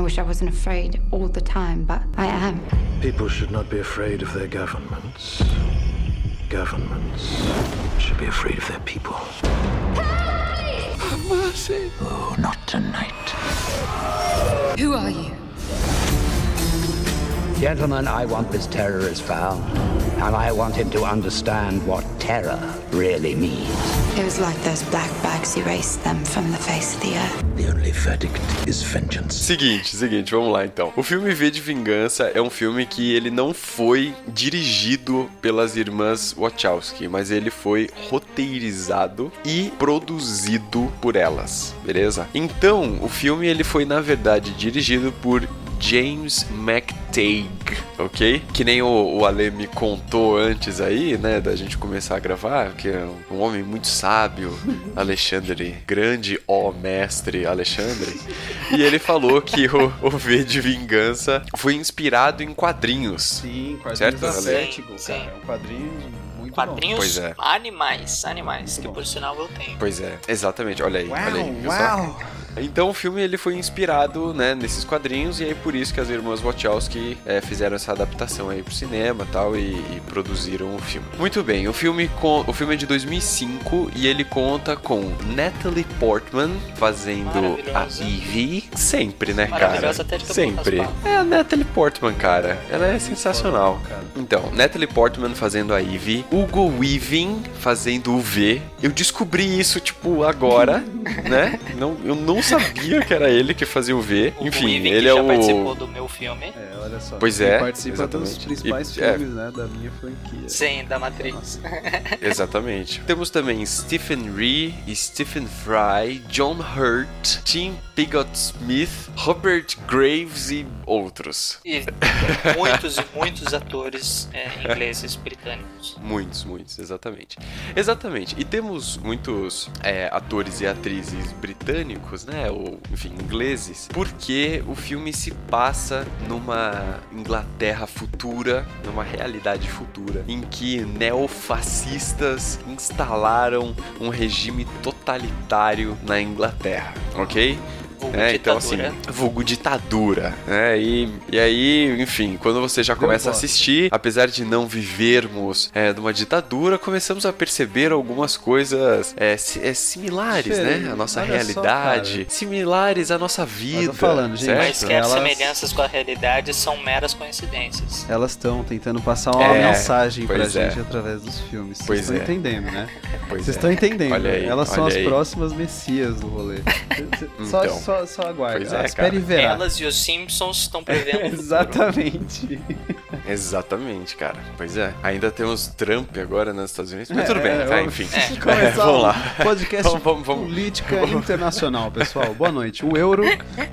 I wish I wasn't afraid all the time, but I am. People should not be afraid of their governments. Governments should be afraid of their people. Mercy. Oh, not Gentlemen, I want this terrorist found, and I want him to understand what terror really means. It was like those black bags erased them from the face of the earth. The only verdict is vengeance. Seguinte, seguinte, vamos lá então. O filme V de Vingança é um filme que ele não foi dirigido pelas irmãs Wachowski, mas ele foi roteirizado e produzido por elas, beleza? Então, o filme ele foi na verdade dirigido por James McTague, ok? Que nem o, o Ale me contou antes aí, né, da gente começar a gravar, que é um homem muito sábio, Alexandre, grande ó mestre Alexandre, e ele falou que o, o V de Vingança foi inspirado em quadrinhos. Sim, quadrinhos certo, cara. É um quadrinho muito Quadrinhos Pois é. animais, animais, que por sinal eu tenho. Pois é, exatamente, olha aí, bom. olha aí, viu só? Então o filme ele foi inspirado né, nesses quadrinhos e aí por isso que as irmãs Wachowski é, fizeram essa adaptação aí pro cinema tal, e, e produziram o filme. Muito bem, o filme, com, o filme é de 2005 e ele conta com Natalie Portman fazendo a. Evie, sempre, né, cara? Até de Sempre. É a Natalie Portman, cara. Ela é sensacional. Então, Natalie Portman fazendo a Evie, Hugo Weaving fazendo o V. Eu descobri isso, tipo, agora, né? Não, eu não sabia que era ele que fazia o V. O Enfim, Weaving, ele é já o. participou do meu filme. É, olha só. Pois Ele é, participa dos exatamente. principais E- é. filmes, né, da minha franquia. Sim, da Matrix. Exatamente. Temos também Stephen Ree, Stephen Fry, John Hurt, Tim Pigott Smith, Robert Graves e outros. E muitos e muitos atores é, ingleses britânicos. Muitos, muitos, exatamente. Exatamente. E temos muitos é, atores e atrizes britânicos, né? Ou, enfim, ingleses, porque o filme se passa numa Inglaterra futura, numa realidade futura, em que neofascistas instalaram um regime totalitário na Inglaterra, ok? Vulgo É, então assim, ditadura. vulgo ditadura, né? E, e aí, enfim, quando você já começa a assistir, apesar de não vivermos é, numa ditadura, começamos a perceber algumas coisas é, é, similares, Diferente. né? A nossa Olha só, realidade, cara. similares à nossa vida. falando, gente, certo? Mas que as Elas- semelhanças com a realidade são meras coincidências. Elas estão tentando passar uma É, mensagem pra é. gente através dos filmes. Vocês estão é. entendendo, né? Vocês é. estão entendendo. Olha aí, Elas são olha as aí. próximas messias do rolê. só, Então. só, só aguarde. Pois é, Espere cara. e verá. Elas e os Simpsons estão prevendo. Exatamente. Exatamente, cara. Pois é. Ainda temos Trump agora nos Estados Unidos. Mas É, tudo bem, é, tá, enfim. É. Começar vamos um lá. podcast Vamos, vamos, vamos. política internacional, pessoal. Boa noite. O euro.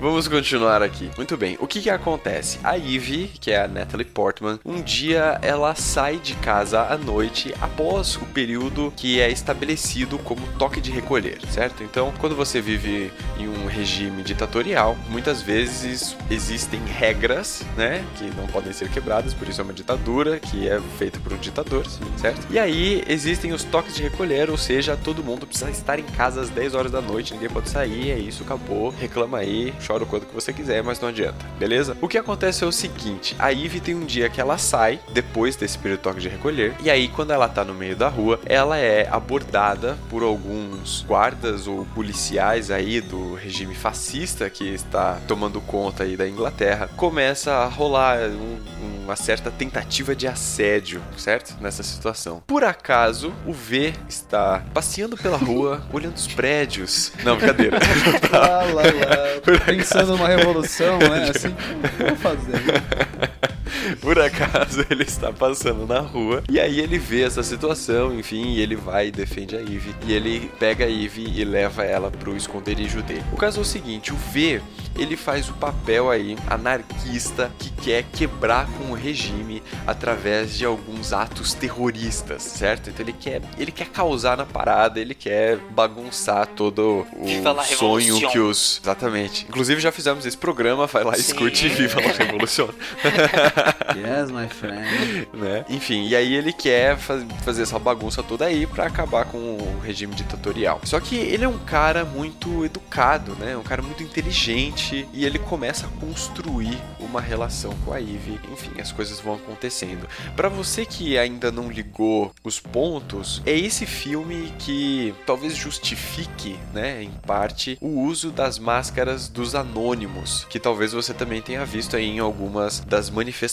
Vamos continuar aqui. Muito bem. O que que acontece? A Ivy, que é a Natalie Portman, um dia ela sai de casa à noite após o período que é estabelecido como toque de recolher, certo? Então, quando você vive em um regime ditatorial, muitas vezes existem regras, né, que não podem ser quebradas, por isso é uma ditadura que é feita por um ditador, certo? E aí existem os toques de recolher, ou seja, todo mundo precisa estar em casa às 10 horas da noite, ninguém pode sair, é isso, acabou. Reclama aí, chora o quanto que você quiser, mas não adianta, beleza? O que acontece é o seguinte: a Ivy tem um dia que ela sai, depois desse período de toque de recolher, e aí quando ela tá no meio da rua, ela é abordada por alguns guardas ou policiais aí do regime fascista que está tomando conta aí da Inglaterra. Começa a rolar um- uma certa tentativa de assédio, certo? Nessa situação. Por acaso, o V está passeando pela rua, olhando os prédios. Não, brincadeira. lá, lá, lá. Pensando numa revolução, né? Assim, o que eu vou fazer? Por acaso ele está passando na rua e aí ele vê essa situação, enfim, e ele vai e defende a Eve. E ele pega a Eve e leva ela pro esconderijo dele. O caso é o seguinte: o V ele faz o papel aí anarquista que quer quebrar com o regime através de alguns atos terroristas, certo? Então ele quer, ele quer causar na parada, ele quer bagunçar todo o Viva sonho que os exatamente. Inclusive já fizemos esse programa, vai lá, Sim. escute Viva la Revolução. Yes, my friend. né? Enfim, e aí ele quer faz- fazer essa bagunça toda aí pra acabar com o regime ditatorial. Só que ele é um cara muito educado, né? Um cara muito inteligente e ele começa a construir uma relação com a Eve. Enfim, as coisas vão acontecendo. Pra você que ainda não ligou os pontos, é esse filme que talvez justifique, né, em parte, o uso das máscaras dos anônimos, que talvez você também tenha visto aí em algumas das manifestações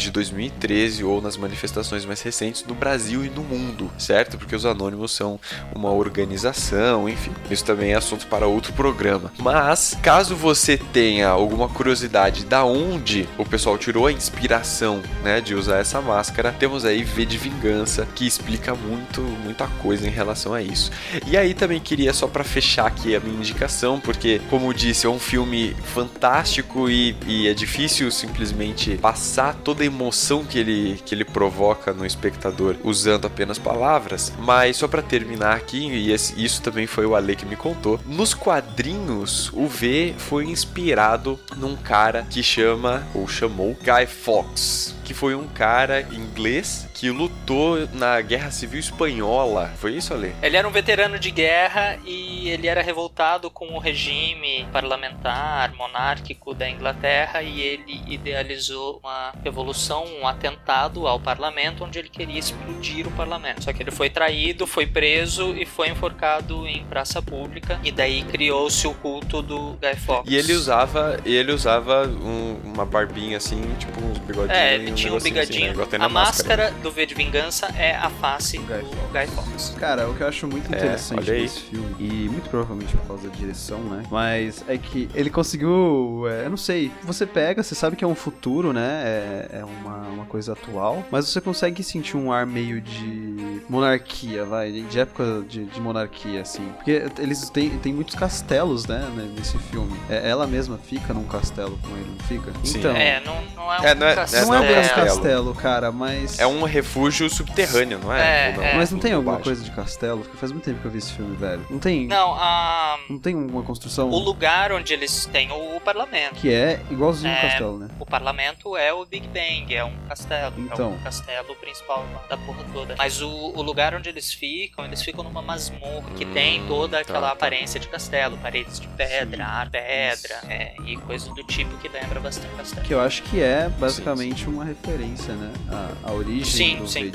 de 2013 ou nas manifestações mais recentes no Brasil e no mundo, certo? Porque os anônimos são uma organização, enfim, isso também é assunto para outro programa. Mas, caso você tenha alguma curiosidade da onde o pessoal tirou a inspiração, né, de usar essa máscara, temos aí V de Vingança, que explica muito, muita coisa em relação a isso. E aí também queria só para fechar aqui a minha indicação, porque como disse, é um filme fantástico e, e é difícil simplesmente passar toda a emoção que ele, que ele provoca no espectador usando apenas palavras. Mas só para terminar aqui, e esse- isso também foi o Ale que me contou, nos quadrinhos o V foi inspirado num cara que chama, ou chamou, Guy Fawkes. Que foi um cara inglês que lutou na Guerra Civil Espanhola. Foi isso, Ale? Ele era um veterano de guerra e ele era revoltado com o regime parlamentar, monárquico da Inglaterra e ele idealizou uma revolução, um atentado ao parlamento onde ele queria explodir o parlamento. Só que ele foi traído, foi preso e foi enforcado em praça pública e daí criou-se o culto do Guy Fawkes. E ele usava, ele usava um- uma barbinha assim, tipo uns bigodinhos. É, ele tinha um negocinho assim, né? a máscara do V de Vingança é a face do Guy Fawkes. Cara, o que eu acho muito É, interessante olha aí. desse filme, e muito provavelmente por causa da direção, né? Mas é que ele conseguiu. é, eu não sei. Você pega, você sabe que é um futuro, né? É, é uma, uma coisa atual. Mas você consegue sentir um ar meio de monarquia, vai. De época de, de monarquia, assim. Porque eles têm, têm muitos castelos, né? Nesse filme. É, ela mesma fica num castelo com ele, não fica? Sim. Então. É, não, não é um É, não é- castelo. Não é um grande castelo. castelo, cara, mas. É um refúgio subterrâneo, não é? É, Ou é. Mas não tem alguma coisa de castelo? Porque faz muito tempo que eu vi esse filme, velho. Não tem. Não, a... Não tem uma construção o lugar onde eles têm o, o parlamento. que é igualzinho um É, castelo, né? O parlamento é o Big Bang, é um castelo. É Então. o castelo principal da porra toda. Mas o, o lugar onde eles ficam, eles ficam numa masmorra que Hum, tem toda tá, aquela tá. aparência de castelo, paredes de pedra, ar, pedra, é, e coisas do tipo que lembra bastante castelo. Que eu acho que é basicamente uma referência, né? A, a origem Sim, do sim.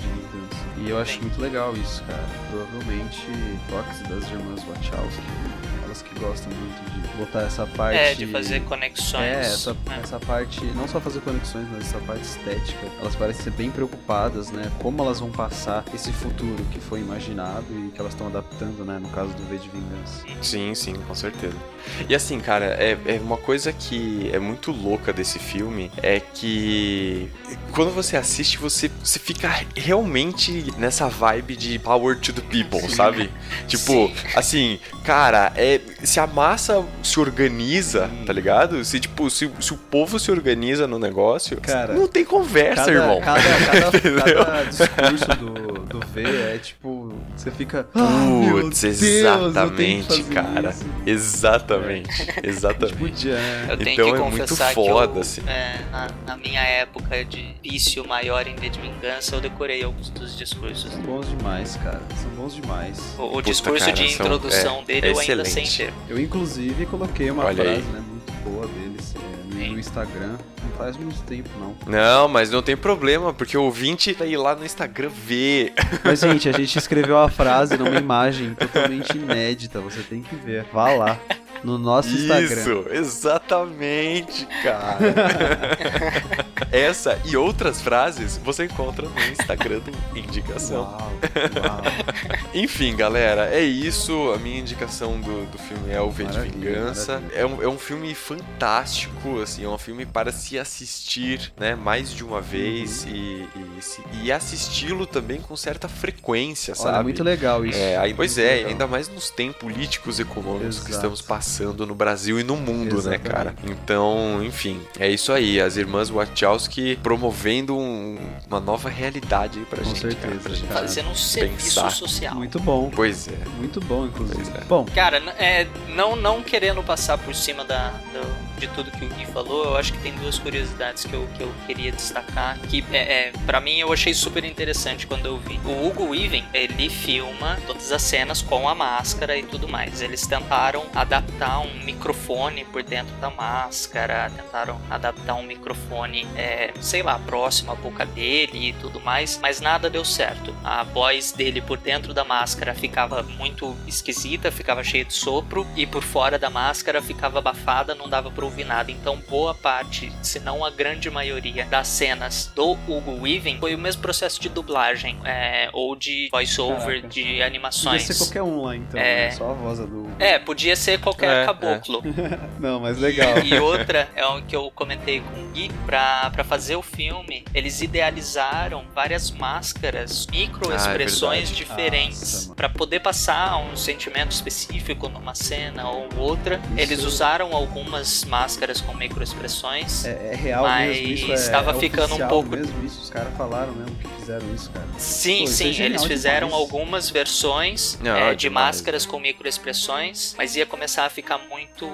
E eu acho Sim. muito legal isso, cara. Provavelmente Fox das irmãs Wachowski, elas que gostam muito de botar essa parte. É, de fazer conexões. É, essa, né? essa parte, não só fazer conexões, mas essa parte estética, elas parecem ser bem preocupadas, né? Como elas vão passar esse futuro que foi imaginado e que elas estão adaptando, né? No caso do V de Vingança. Sim, sim, com certeza. E assim, cara, é, é uma coisa que é muito louca desse filme é que quando você assiste, você, você fica realmente nessa vibe de power to the people, sabe? Tipo, assim, cara, é, se a massa se organiza, tá ligado? Se, tipo, se, se o povo se organiza no negócio, Cara, não tem conversa, cada, irmão. Cada, cada, cada discurso do, do V é tipo. Você fica. "Ah, meu Putz, Deus, eu tenho que exatamente, fazer cara. isso." Exatamente, exatamente. Eu tenho Então que é muito confessar foda, que eu, assim. é, na, na minha época de vício maior em V de Vingança, eu decorei alguns dos discursos. São bons demais, cara. São bons demais. O, o Puta, discurso cara, de são- introdução é, dele é eu ainda sei excelente. inteiro. Eu, inclusive, coloquei uma Olha frase aí. né, boa deles é, no, no Instagram. Não faz muito tempo, não. Não, mas não tem problema, porque o ouvinte vai ir lá no Instagram ver. Mas, gente, a gente escreveu a frase numa imagem totalmente inédita. Você tem que ver. Vá lá. No nosso Instagram. Isso, exatamente, cara. Essa e outras frases você encontra no Instagram do Indicação. Uau, uau. Enfim, galera, é isso. A minha indicação do, do filme é O V de Vingança. É um, é um filme fantástico, assim, é um filme para se assistir, né, mais de uma vez Uhum. e, e, e assisti-lo também com certa frequência, Olha, sabe? muito legal isso. É, aí, pois é, legal. ainda mais nos tempos políticos e econômicos que Exato. estamos passando no Brasil e no mundo, né, Exatamente. cara? Então, enfim, é isso aí. As irmãs Wachowski promovendo um- uma nova realidade aí pra Com gente, cara, certeza, pra gente cara. Fazendo um serviço pensar. social. Muito bom. Pois é. Muito bom, inclusive. É. Bom, Cara, é, não, não querendo passar por cima da, do- de tudo que o Gui falou, eu acho que tem duas curiosidades que eu, que eu queria destacar. Que, é, é, para mim, eu achei super interessante quando eu vi. O Hugo Weaving, ele filma todas as cenas com a máscara e tudo mais. Eles tentaram adaptar um microfone por dentro da máscara, tentaram adaptar um microfone, é, sei lá, próximo à boca dele e tudo mais, mas nada deu certo. A voz dele por dentro da máscara ficava muito esquisita, ficava cheia de sopro, e por fora da máscara ficava abafada, não dava pra ouvir nada. Então, boa parte, se não a grande maioria das cenas do Hugo Weaving foi o mesmo processo de dublagem é, ou de voice-over de podia animações. ser qualquer um lá, então. É. né? Só a voz do... É, podia ser qualquer É, caboclo. Não, mas legal. E outra é o que eu comentei com o Gui, pra, pra fazer o filme, eles idealizaram várias máscaras, microexpressões Ah, é diferentes. Pra poder passar um sentimento específico numa cena ou outra. Isso- Eles usaram algumas máscaras com microexpressões. É, é real Mas mesmo isso? É, estava é ficando um pouco- mesmo isso? Os caras falaram mesmo que fizeram isso, cara. Sim, Pô, é sim, genial eles fizeram demais. algumas versões Não, é, de demais. máscaras com microexpressões, mas ia começar a ficar muito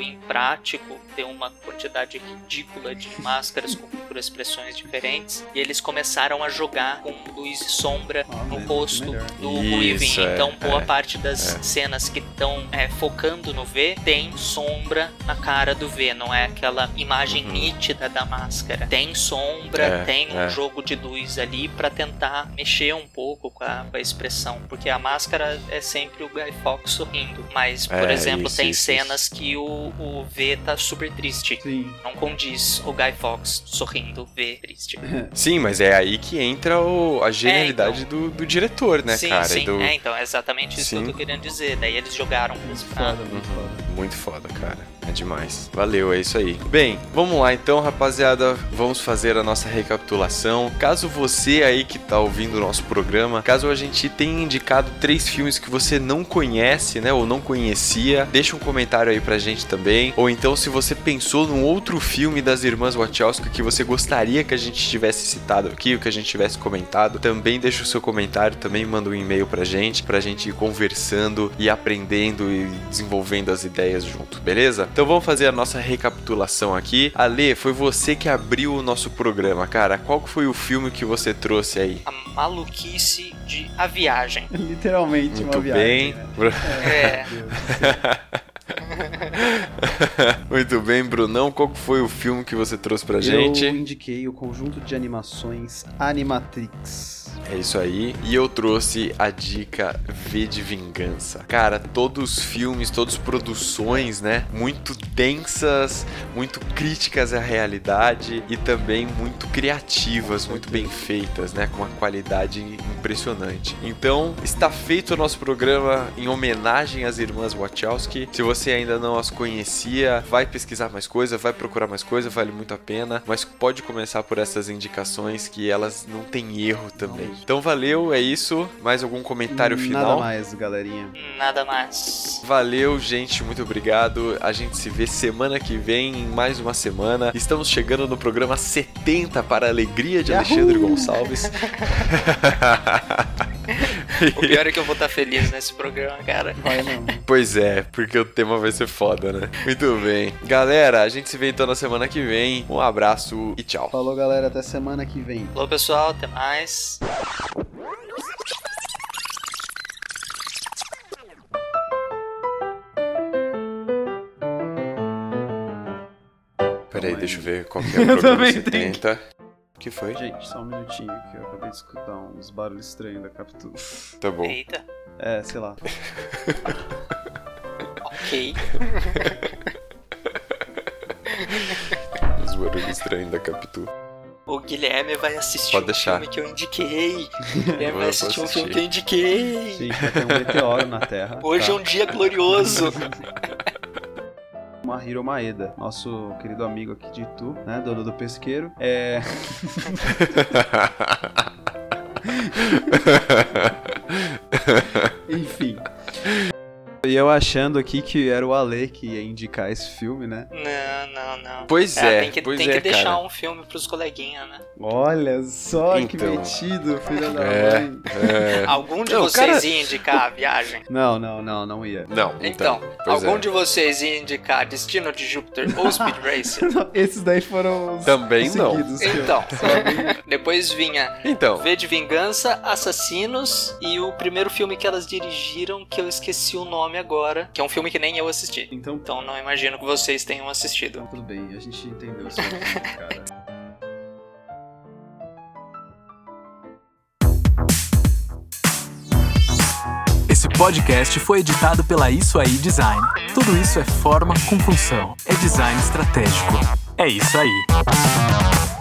imprático ter uma quantidade ridícula de máscaras com microexpressões diferentes. E eles começaram a jogar com luz e sombra Ah, no mas rosto do Isso, Weaving. é, então, boa é, parte das é. cenas que estão focando no V tem sombra na cara do V, não é aquela imagem Uhum. nítida da máscara. Tem sombra, É, tem um é. jogo de luz ali pra tentar mexer um pouco com a, com a expressão, porque a máscara é sempre o Guy Fawkes sorrindo, mas por É, exemplo isso, tem isso, cenas que o, o V tá super triste. Sim. Não condiz o Guy Fawkes sorrindo, V triste. Sim, mas é aí que entra o- a genialidade do, do diretor, né, sim, cara? sim. Do- É, então, é exatamente isso que Sim. eu tô querendo dizer. Daí eles jogaram pra Muito foda, muito foda. Muito foda, cara. É demais. Valeu, é isso aí. Bem, vamos lá então, rapaziada. Vamos fazer a nossa recapitulação. Caso você aí que tá ouvindo o nosso programa, caso a gente tenha indicado três filmes que você não conhece, né, ou não conhecia, deixa um comentário aí pra gente também. Ou então, se você pensou num outro filme das irmãs Wachowski que você gostaria que a gente tivesse citado aqui, ou que a gente tivesse comentado, também deixa o seu comentário, também manda um e-mail pra gente, pra gente ir conversando e aprendendo e desenvolvendo as ideias junto, beleza? Então vamos fazer a nossa recapitulação aqui. Ale, foi você que abriu o nosso programa, cara. Qual foi o filme que você trouxe aí? A maluquice de A Viagem. Literalmente Muito uma viagem. bem. Né? É. Muito bem, Brunão. Qual foi o filme que você trouxe pra Eu gente? indiquei o conjunto de animações Animatrix. É isso aí. E eu trouxe a dica V de Vingança. Cara, todos os filmes, todas as produções, né? Muito densas, muito críticas à realidade e também muito criativas, muito bem feitas, né? Com uma qualidade impressionante. Então, está feito o nosso programa em homenagem às irmãs Wachowski. Se você ainda não as conhecia, vai pesquisar mais coisa, vai procurar mais coisa, vale muito a pena. Mas pode começar por essas indicações que elas não têm erro também. Então valeu, é isso. Mais algum comentário Nada final? mais, galerinha. Nada mais. Valeu, gente, muito obrigado. A gente se vê semana que vem, em mais uma semana. Estamos chegando no programa 70 para a alegria de Yahoo! Alexandre Gonçalves. O pior é que eu vou estar feliz nesse programa, cara. Vai não. Pois é, porque o tema vai ser foda, né? Muito bem. Galera, a gente se vê então na semana que vem. Um abraço e tchau. Falou, galera. Até semana que vem. Falou, pessoal. Até mais. Peraí, deixa eu ver qual que é o Eu programa também 70. O que foi? Gente, só um minutinho que eu acabei de escutar uns barulhos estranhos da captura. Tá bom. Eita. É, sei lá. Ok. Os barulhos estranhos da Capitu. O Guilherme vai assistir Pode um deixar. filme que eu indiquei. O Guilherme vai assistir um filme que eu indiquei. Gente, vai ter um meteoro na Terra. Hoje tá? é um dia glorioso. Mahiro Maeda, nosso querido amigo aqui de Itu, né, dono do pesqueiro. É. E eu achando aqui que era o Ale que ia indicar esse filme, né? Não, não, não. Pois é, tem que, pois tem é, que deixar cara. um filme pros coleguinhas, né? Olha só que Então. metido, filho da É, mãe. é. Algum de Não, vocês cara- ia indicar a viagem? Não, não, não, não ia. Não, Então, pois algum é. de vocês ia indicar Destino de Júpiter ou Speed Racer? Esses daí foram os Também não. seguidos que Então, depois vinha Então. V de Vingança, Assassinos e o primeiro filme que elas dirigiram, que eu esqueci o nome agora, que é um filme que nem eu assisti. Então, Então não imagino que vocês tenham assistido. tudo bem, a gente entendeu isso, cara. Esse podcast foi editado pela Isso Aí Design. Tudo isso é forma com função. É design estratégico. É isso aí.